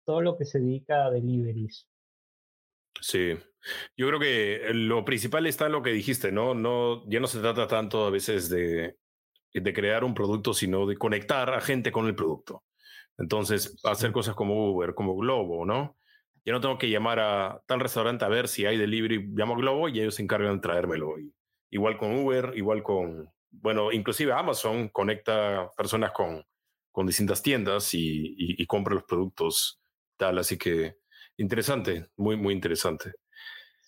todo lo que se dedica a deliveries. Sí, yo creo que lo principal está en lo que dijiste, ¿no? no ya no se trata tanto a veces de de crear un producto, sino de conectar a gente con el producto. Entonces, hacer cosas como Uber, como Globo, ¿no? Yo no tengo que llamar a tal restaurante a ver si hay delivery, llamo a Globo y ellos se encargan de traérmelo. igual con Uber, igual con, bueno, inclusive Amazon conecta personas con, con distintas tiendas y, y compra los productos tal. Así que interesante, muy, muy interesante.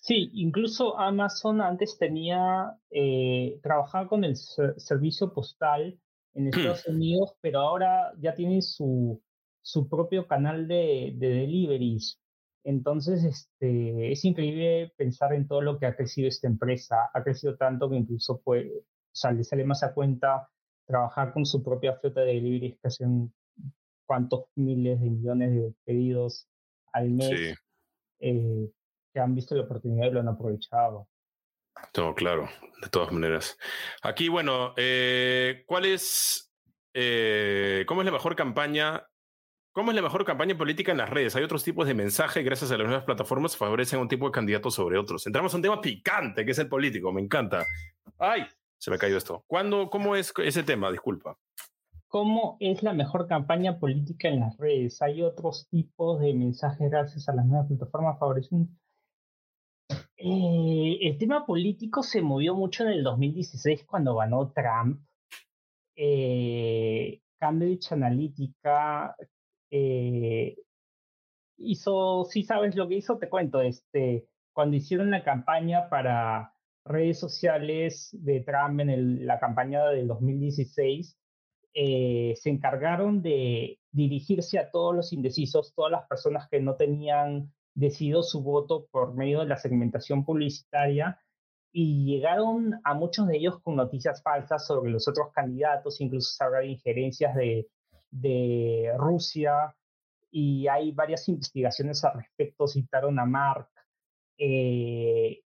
Sí, incluso Amazon antes tenía, eh, trabajaba con el servicio postal en hmm. Estados Unidos, pero ahora ya tienen su, su propio canal de, de deliveries. Entonces, este, es increíble pensar en todo lo que ha crecido esta empresa. Ha crecido tanto que incluso puede, o sea, le sale más a cuenta trabajar con su propia flota de deliveries que hacen cuántos miles de millones de pedidos al mes. Sí. Eh, que han visto la oportunidad y lo han aprovechado. Todo claro, de todas maneras. Aquí, bueno, eh, ¿cuál es, eh, cómo es la mejor campaña? ¿Cómo es la mejor campaña política en las redes? Hay otros tipos de mensajes gracias a las nuevas plataformas favorecen un tipo de candidato sobre otros. Entramos a un tema picante, que es el político, me encanta. ¡Ay! Se me cayó esto. ¿Cuándo, ¿Cómo es ese tema? Disculpa. ¿Cómo es la mejor campaña política en las redes? Hay otros tipos de mensajes gracias a las nuevas plataformas favorecen eh, el tema político se movió mucho en el 2016 cuando ganó Trump. Eh, Cambridge Analytica eh, hizo, si sabes lo que hizo, te cuento, este, cuando hicieron la campaña para redes sociales de Trump en la campaña del 2016 eh, se encargaron de dirigirse a todos los indecisos, todas las personas que no tenían decidido su voto por medio de la segmentación publicitaria y llegaron a muchos de ellos con noticias falsas sobre los otros candidatos, incluso se habla de injerencias de, de Rusia y hay varias investigaciones al respecto, citaron a Mark. Eh,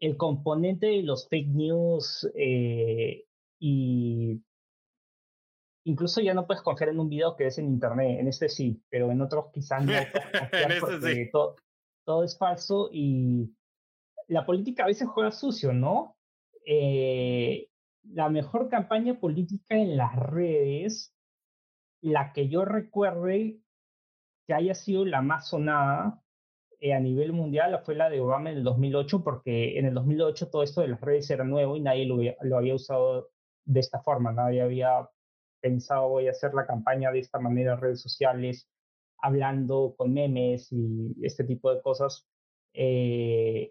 el componente de los fake news eh, y incluso ya no puedes confiar en un video que es en internet, en este sí, pero en otros quizás no. en este sí. todo, todo, es falso y la política a veces juega sucio, ¿no? Eh, la mejor campaña política en las redes, la que yo recuerde que haya sido la más sonada eh, a nivel mundial, fue la de Obama en el 2008, porque en el 2008 todo esto de las redes era nuevo y nadie lo, lo había usado de esta forma, nadie había pensado voy a hacer la campaña de esta manera en redes sociales, hablando con memes y este tipo de cosas. Eh,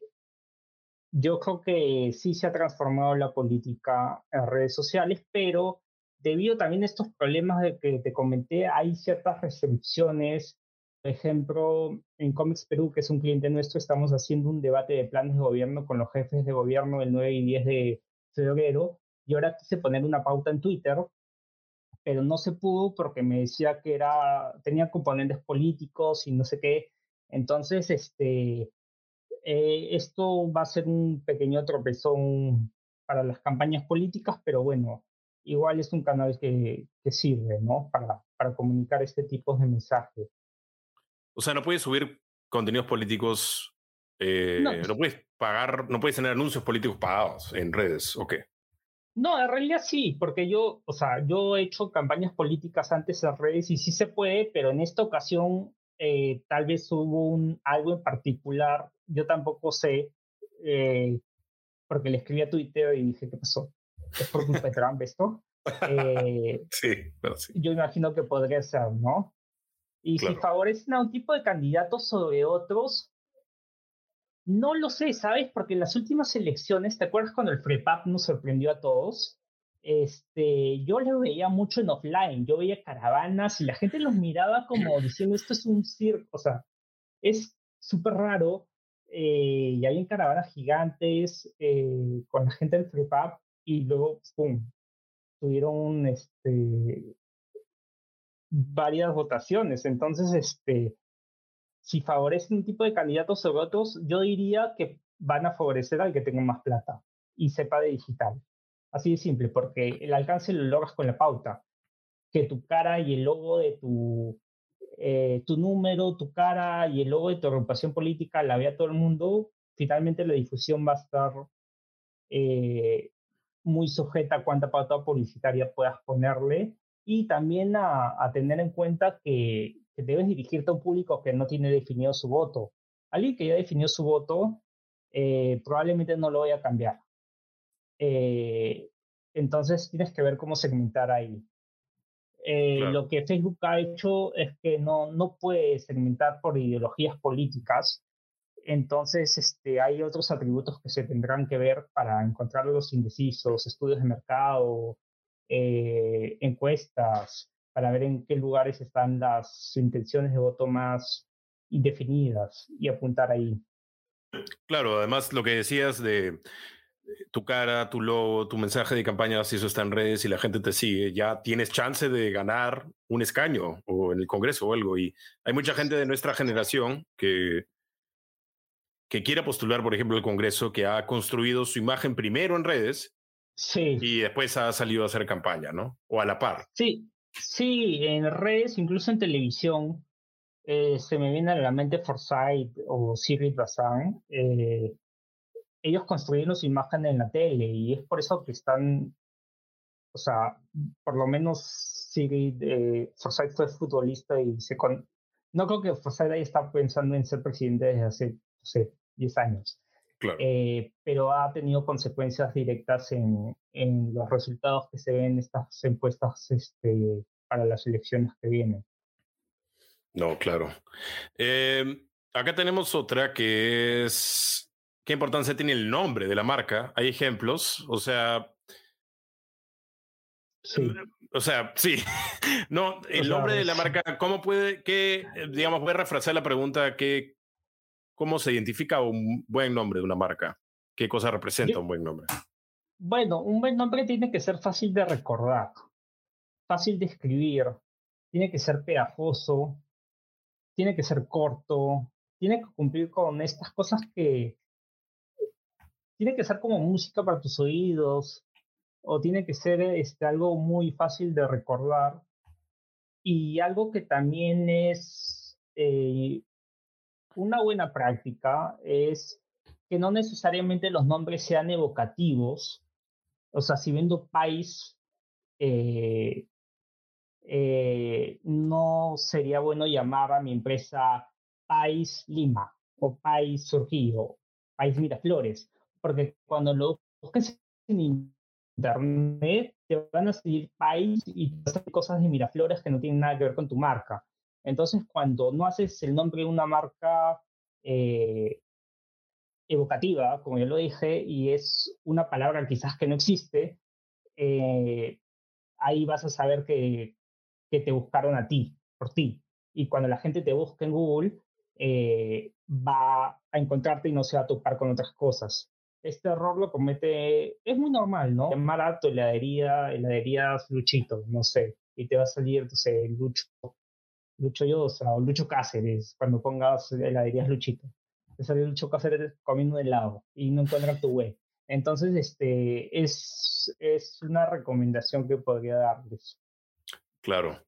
yo creo que sí se ha transformado la política en redes sociales, pero debido también a estos problemas de que te comenté, hay ciertas restricciones. Por ejemplo, en Comics Perú, que es un cliente nuestro, estamos haciendo un debate de planes de gobierno con los jefes de gobierno el 9 y 10 de febrero. Y ahora quise poner una pauta en Twitter pero no se pudo porque me decía que era, tenía componentes políticos y no sé qué. Entonces, este, eh, esto va a ser un pequeño tropezón para las campañas políticas, pero bueno, igual es un canal que, que sirve, ¿no? Para, para comunicar este tipo de mensajes. O sea, no puedes subir contenidos políticos, eh, no, no, puedes pagar, no puedes tener anuncios políticos pagados en redes, ¿o qué? No, en realidad sí, porque yo, o sea, yo he hecho campañas políticas antes en redes y sí se puede, pero en esta ocasión eh, tal vez hubo un, algo en particular, yo tampoco sé, eh, porque le escribí a Twitter y dije, ¿qué pasó? ¿Es por culpa de Trump esto? Eh, sí, pero sí. Yo imagino que podría ser, ¿no? Y si favorecen a un tipo de candidato sobre otros, no lo sé, ¿sabes? Porque en las últimas elecciones, ¿te acuerdas cuando el FREPAP nos sorprendió a todos? Este, yo lo veía mucho en offline, yo veía caravanas y la gente los miraba como diciendo esto es un circo, o sea, es súper raro. Eh, y había caravanas gigantes eh, con la gente del FREPAP y luego, ¡pum! Tuvieron este, varias votaciones. Entonces, este, si favorecen un tipo de candidatos sobre otros, yo diría que van a favorecer al que tenga más plata y sepa de digital. Así de simple, porque el alcance lo logras con la pauta. Que tu cara y el logo de tu, eh, tu número, tu cara y el logo de tu agrupación política la vea todo el mundo, finalmente la difusión va a estar eh, muy sujeta a cuánta pauta publicitaria puedas ponerle y también a, a tener en cuenta que que debes dirigirte a un público que no tiene definido su voto. Alguien que ya definió su voto eh, probablemente no lo vaya a cambiar. Eh, entonces tienes que ver cómo segmentar ahí. Eh, lo que Facebook ha hecho es que no, no puede segmentar por ideologías políticas. Entonces este, hay otros atributos que se tendrán que ver para encontrar los indecisos, estudios de mercado, encuestas, para ver en qué lugares están las intenciones de voto más indefinidas y apuntar ahí. Claro, además lo que decías de tu cara, tu logo, tu mensaje de campaña, si eso está en redes y la gente te sigue, ya tienes chance de ganar un escaño o en el Congreso o algo. Y hay mucha gente de nuestra generación que, que quiere postular, por ejemplo, el Congreso, que ha construido su imagen primero en redes sí. y después ha salido a hacer campaña, ¿no? O a la par. Sí, Sí, en redes, incluso en televisión, eh, se me viene a la mente Forsyth o Siri Bazan. Eh, ellos construyeron su imagen en la tele y es por eso que están, o sea, por lo menos Siri, eh, Forsyth fue futbolista y se con... no creo que Forsyth ahí está pensando en ser presidente desde hace, no sé, 10 años. Eh, pero ha tenido consecuencias directas en, en, los resultados que se ven en estas encuestas este, para las elecciones que vienen. No, claro. Eh, acá tenemos otra que es qué importancia tiene el nombre de la marca. Hay ejemplos, o sea... Sí. O sea, sí. No, el nombre de la marca, ¿cómo puede, qué, digamos, voy a refrazar la pregunta, ¿qué, ¿cómo se identifica un buen nombre de una marca? ¿Qué cosa representa un buen nombre? Bueno, un buen nombre tiene que ser fácil de recordar, fácil de escribir, tiene que ser pegajoso, tiene que ser corto, tiene que cumplir con estas cosas que tiene que ser como música para tus oídos o tiene que ser este, algo muy fácil de recordar y algo que también es eh, una buena práctica es que no necesariamente los nombres sean evocativos. O sea, si vendo país, eh, eh, no sería bueno llamar a mi empresa País Lima o País Surgido, País Miraflores, porque cuando lo busques en internet te van a seguir País y cosas de Miraflores que no tienen nada que ver con tu marca. Entonces, cuando no haces el nombre de una marca eh, evocativa, como yo lo dije, y es una palabra quizás que no existe, eh, ahí vas a saber que, que, te buscaron a ti, por ti. Y cuando la gente te busca en Google, eh, va a encontrarte y no se va a topar con otras cosas. Este error lo comete, es muy normal, ¿no? Llamar a tu heladería, heladerías Luchito, no sé, y te va a salir, no sé, Lucho, Lucho Yosa o Lucho Cáceres, cuando pongas heladerías Luchito. Te sale Lucho Cáceres comiendo helado y no encuentra tu web. Entonces, este, es, es una recomendación que podría darles. Claro.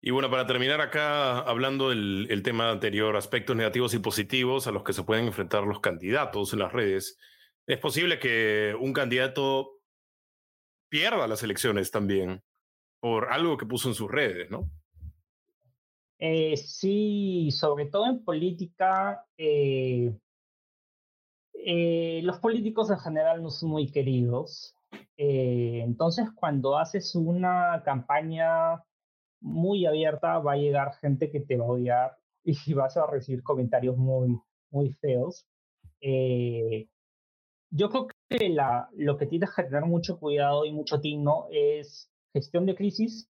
Y bueno, para terminar acá, hablando del el tema anterior, aspectos negativos y positivos a los que se pueden enfrentar los candidatos en las redes, es posible que un candidato pierda las elecciones también por algo que puso en sus redes, ¿no? Eh, sí, sobre todo en política, eh, eh, los políticos en general no son muy queridos. entonces, cuando haces una campaña muy abierta, va a llegar gente que te va a odiar y vas a recibir comentarios muy, muy feos. yo creo que lo que tienes que tener mucho cuidado y mucho tino es gestión de crisis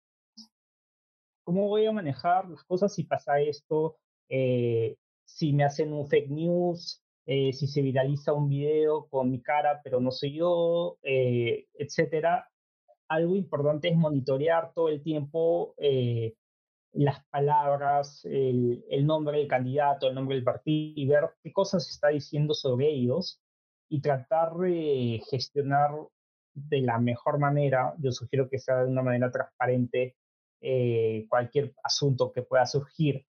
¿Cómo voy a manejar las cosas si pasa esto? Eh, si me hacen un fake news, eh, si se viraliza un video con mi cara, pero no soy yo, eh, etcétera. Algo importante es monitorear todo el tiempo las palabras, el, el, nombre del candidato, el nombre del partido y ver qué cosas está diciendo sobre ellos y tratar de gestionar de la mejor manera. Yo sugiero que sea de una manera transparente eh, cualquier asunto que pueda surgir.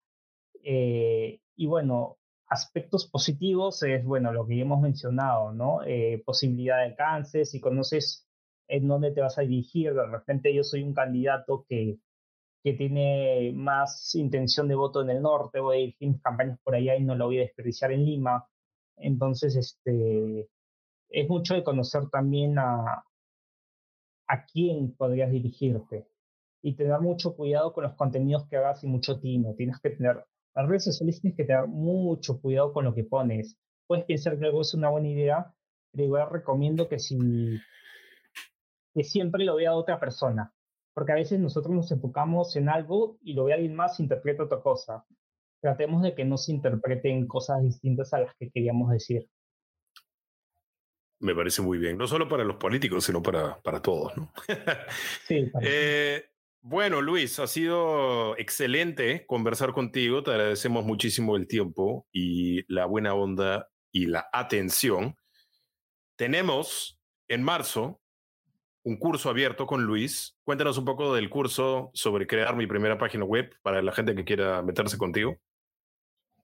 Eh, y bueno, aspectos positivos es, bueno, lo que ya hemos mencionado, ¿no? Eh, posibilidad de alcance, si conoces en dónde te vas a dirigir, de repente yo soy un candidato que, que tiene más intención de voto en el norte, voy a dirigir mis campañas por allá y no lo voy a desperdiciar en Lima. Entonces, este, es mucho de conocer también a, a quién podrías dirigirte y tener mucho cuidado con los contenidos que hagas y mucho tino. Tienes que tener, las redes sociales tienes que tener mucho cuidado con lo que pones. Puedes pensar que algo es una buena idea, pero igual recomiendo que si que siempre lo vea otra persona, porque a veces nosotros nos enfocamos en algo y lo ve alguien más e interpreta otra cosa. Tratemos de que no se interpreten cosas distintas a las que queríamos decir. Me parece muy bien, no solo para los políticos, sino para, para todos. ¿no? sí. eh, bueno, Luis, ha sido excelente conversar contigo. Te agradecemos muchísimo el tiempo y la buena onda y la atención. Tenemos en marzo un curso abierto con Luis. Cuéntanos un poco del curso sobre crear mi primera página web para la gente que quiera meterse contigo.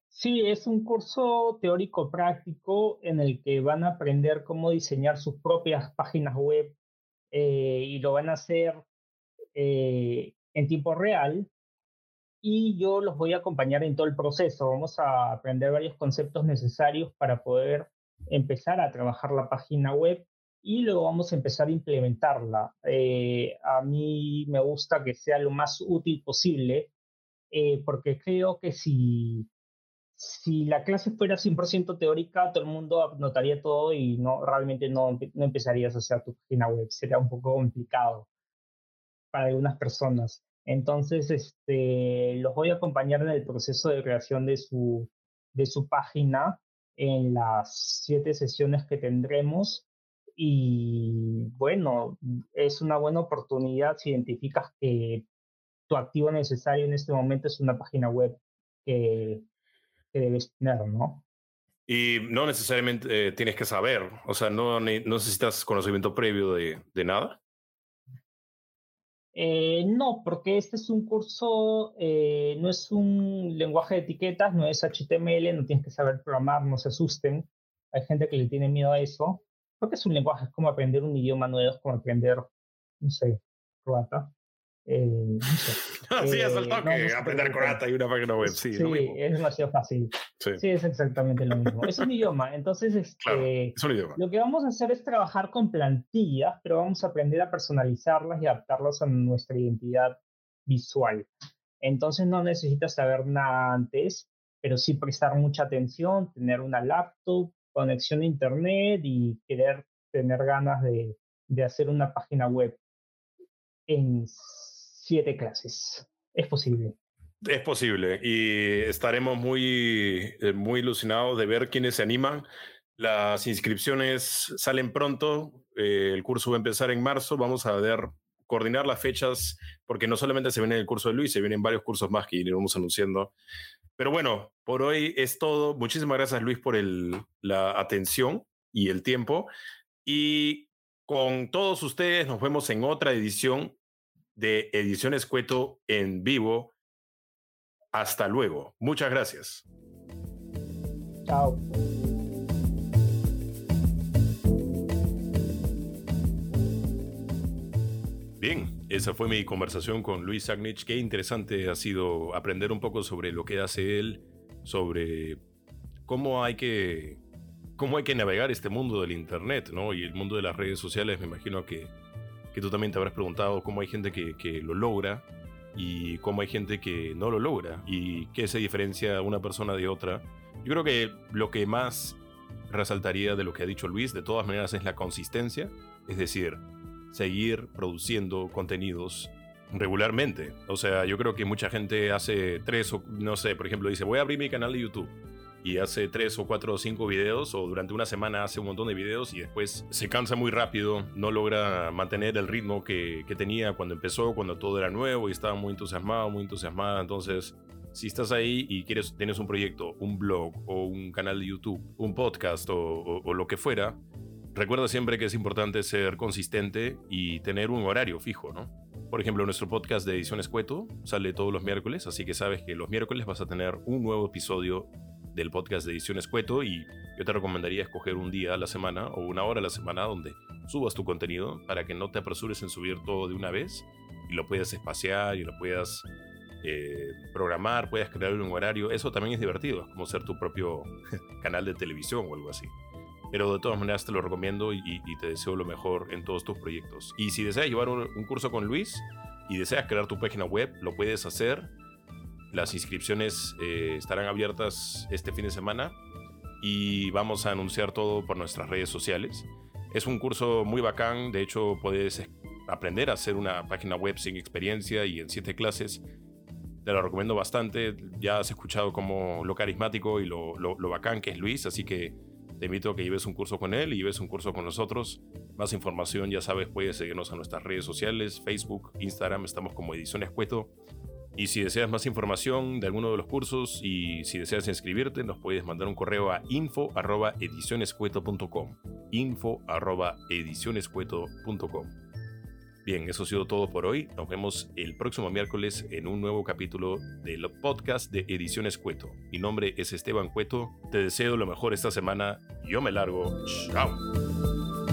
Sí, es un curso teórico práctico en el que van a aprender cómo diseñar sus propias páginas web eh, y lo van a hacer eh, en tiempo real y yo los voy a acompañar en todo el proceso. Vamos a aprender varios conceptos necesarios para poder empezar a trabajar la página web y luego vamos a empezar a implementarla. Eh, a mí me gusta que sea lo más útil posible eh, porque creo que si, si la clase fuera 100% teórica, todo el mundo notaría todo y no realmente no, no empezarías a hacer tu página web. Sería un poco complicado para algunas personas. Entonces, este, los voy a acompañar en el proceso de creación de su, de su página en las siete sesiones que tendremos. Y bueno, es una buena oportunidad si identificas que tu activo necesario en este momento es una página web que, debes tener, ¿no? Y no necesariamente eh, tienes que saber, o sea, no, necesitas conocimiento previo de nada. Eh, no, porque este es un curso, eh, no es un lenguaje de etiquetas, no es HTML, no tienes que saber programar, no se asusten. Hay gente que le tiene miedo a eso, porque es un lenguaje, es como aprender un idioma nuevo, es como aprender, no sé, croata. Eh, no sé. sí, es el toque, aprender croata y una página web, sí. Sí, es, demasiado fácil. Sí. es exactamente lo mismo. es un idioma, entonces este, es un idioma. lo que vamos a hacer es trabajar con plantillas, pero vamos a aprender a personalizarlas y adaptarlas a nuestra identidad visual. Entonces no necesitas saber nada antes, pero sí prestar mucha atención, tener una laptop, conexión a internet y querer tener ganas de, de hacer una página web en siete clases. Es posible. Es posible y estaremos muy, eh, muy ilusionados de ver quiénes se animan. Las inscripciones salen pronto, eh, el curso va a empezar en marzo, vamos a ver, coordinar las fechas, porque no solamente se viene el curso de Luis, se vienen varios cursos más que iremos anunciando. Pero bueno, por hoy es todo. Muchísimas gracias Luis por el, la atención y el tiempo. Y con todos ustedes nos vemos en otra edición de Ediciones Cueto en vivo. Hasta luego. Muchas gracias. Chao. Bien, esa fue mi conversación con Luis Agnich. Qué interesante ha sido aprender un poco sobre lo que hace él, sobre cómo hay que, cómo hay que navegar este mundo del Internet ¿no? y el mundo de las redes sociales. Me imagino que que tú también te habrás preguntado cómo hay gente que, que lo logra y cómo hay gente que no lo logra y qué se diferencia una persona de otra. Yo creo que lo que más resaltaría de lo que ha dicho Luis, de todas maneras, es la consistencia, es decir, seguir produciendo contenidos regularmente. O sea, yo creo que mucha gente hace tres o, no sé, por ejemplo, dice, voy a abrir mi canal de YouTube y hace tres o cuatro o cinco videos o durante una semana hace un montón de videos y después se cansa muy rápido, no logra mantener el ritmo que, que tenía cuando empezó, cuando todo era nuevo y estaba muy entusiasmado, muy entusiasmada. Entonces, si estás ahí y quieres, tienes un proyecto, un blog o un canal de YouTube, un podcast o, lo que fuera, recuerda siempre que es importante ser consistente y tener un horario fijo, ¿no? Por ejemplo, nuestro podcast de Ediciones Cueto sale todos los miércoles, así que sabes que los miércoles vas a tener un nuevo episodio del podcast de Ediciones Cueto y yo te recomendaría escoger un día a la semana o una hora a la semana donde subas tu contenido para que no te apresures en subir todo de una vez y lo puedas espaciar y lo puedas eh, programar, puedas crear un horario. Eso también es divertido, es como ser tu propio canal de televisión o algo así. Pero de todas maneras te lo recomiendo y, te deseo lo mejor en todos tus proyectos. Y si deseas llevar un curso con Luis y deseas crear tu página web, lo puedes hacer las inscripciones eh, estarán abiertas este fin de semana y vamos a anunciar todo por nuestras redes sociales. Es un curso muy bacán, de hecho puedes aprender a hacer una página web sin experiencia y en siete clases. Te lo recomiendo bastante, ya has escuchado como lo carismático y lo, lo, bacán que es Luis, así que te invito a que lleves un curso con él y lleves un curso con nosotros. Más información, ya sabes, puedes seguirnos a nuestras redes sociales, Facebook, Instagram, estamos como Ediciones Cueto. Y si deseas más información de alguno de los cursos y si deseas inscribirte, nos puedes mandar un correo a info.edicionescueto.com. info.edicionescueto.com. Bien, eso ha sido todo por hoy. Nos vemos el próximo miércoles en un nuevo capítulo del podcast de Ediciones Cueto. Mi nombre es Esteban Cueto. Te deseo lo mejor esta semana. Yo me largo. Chao.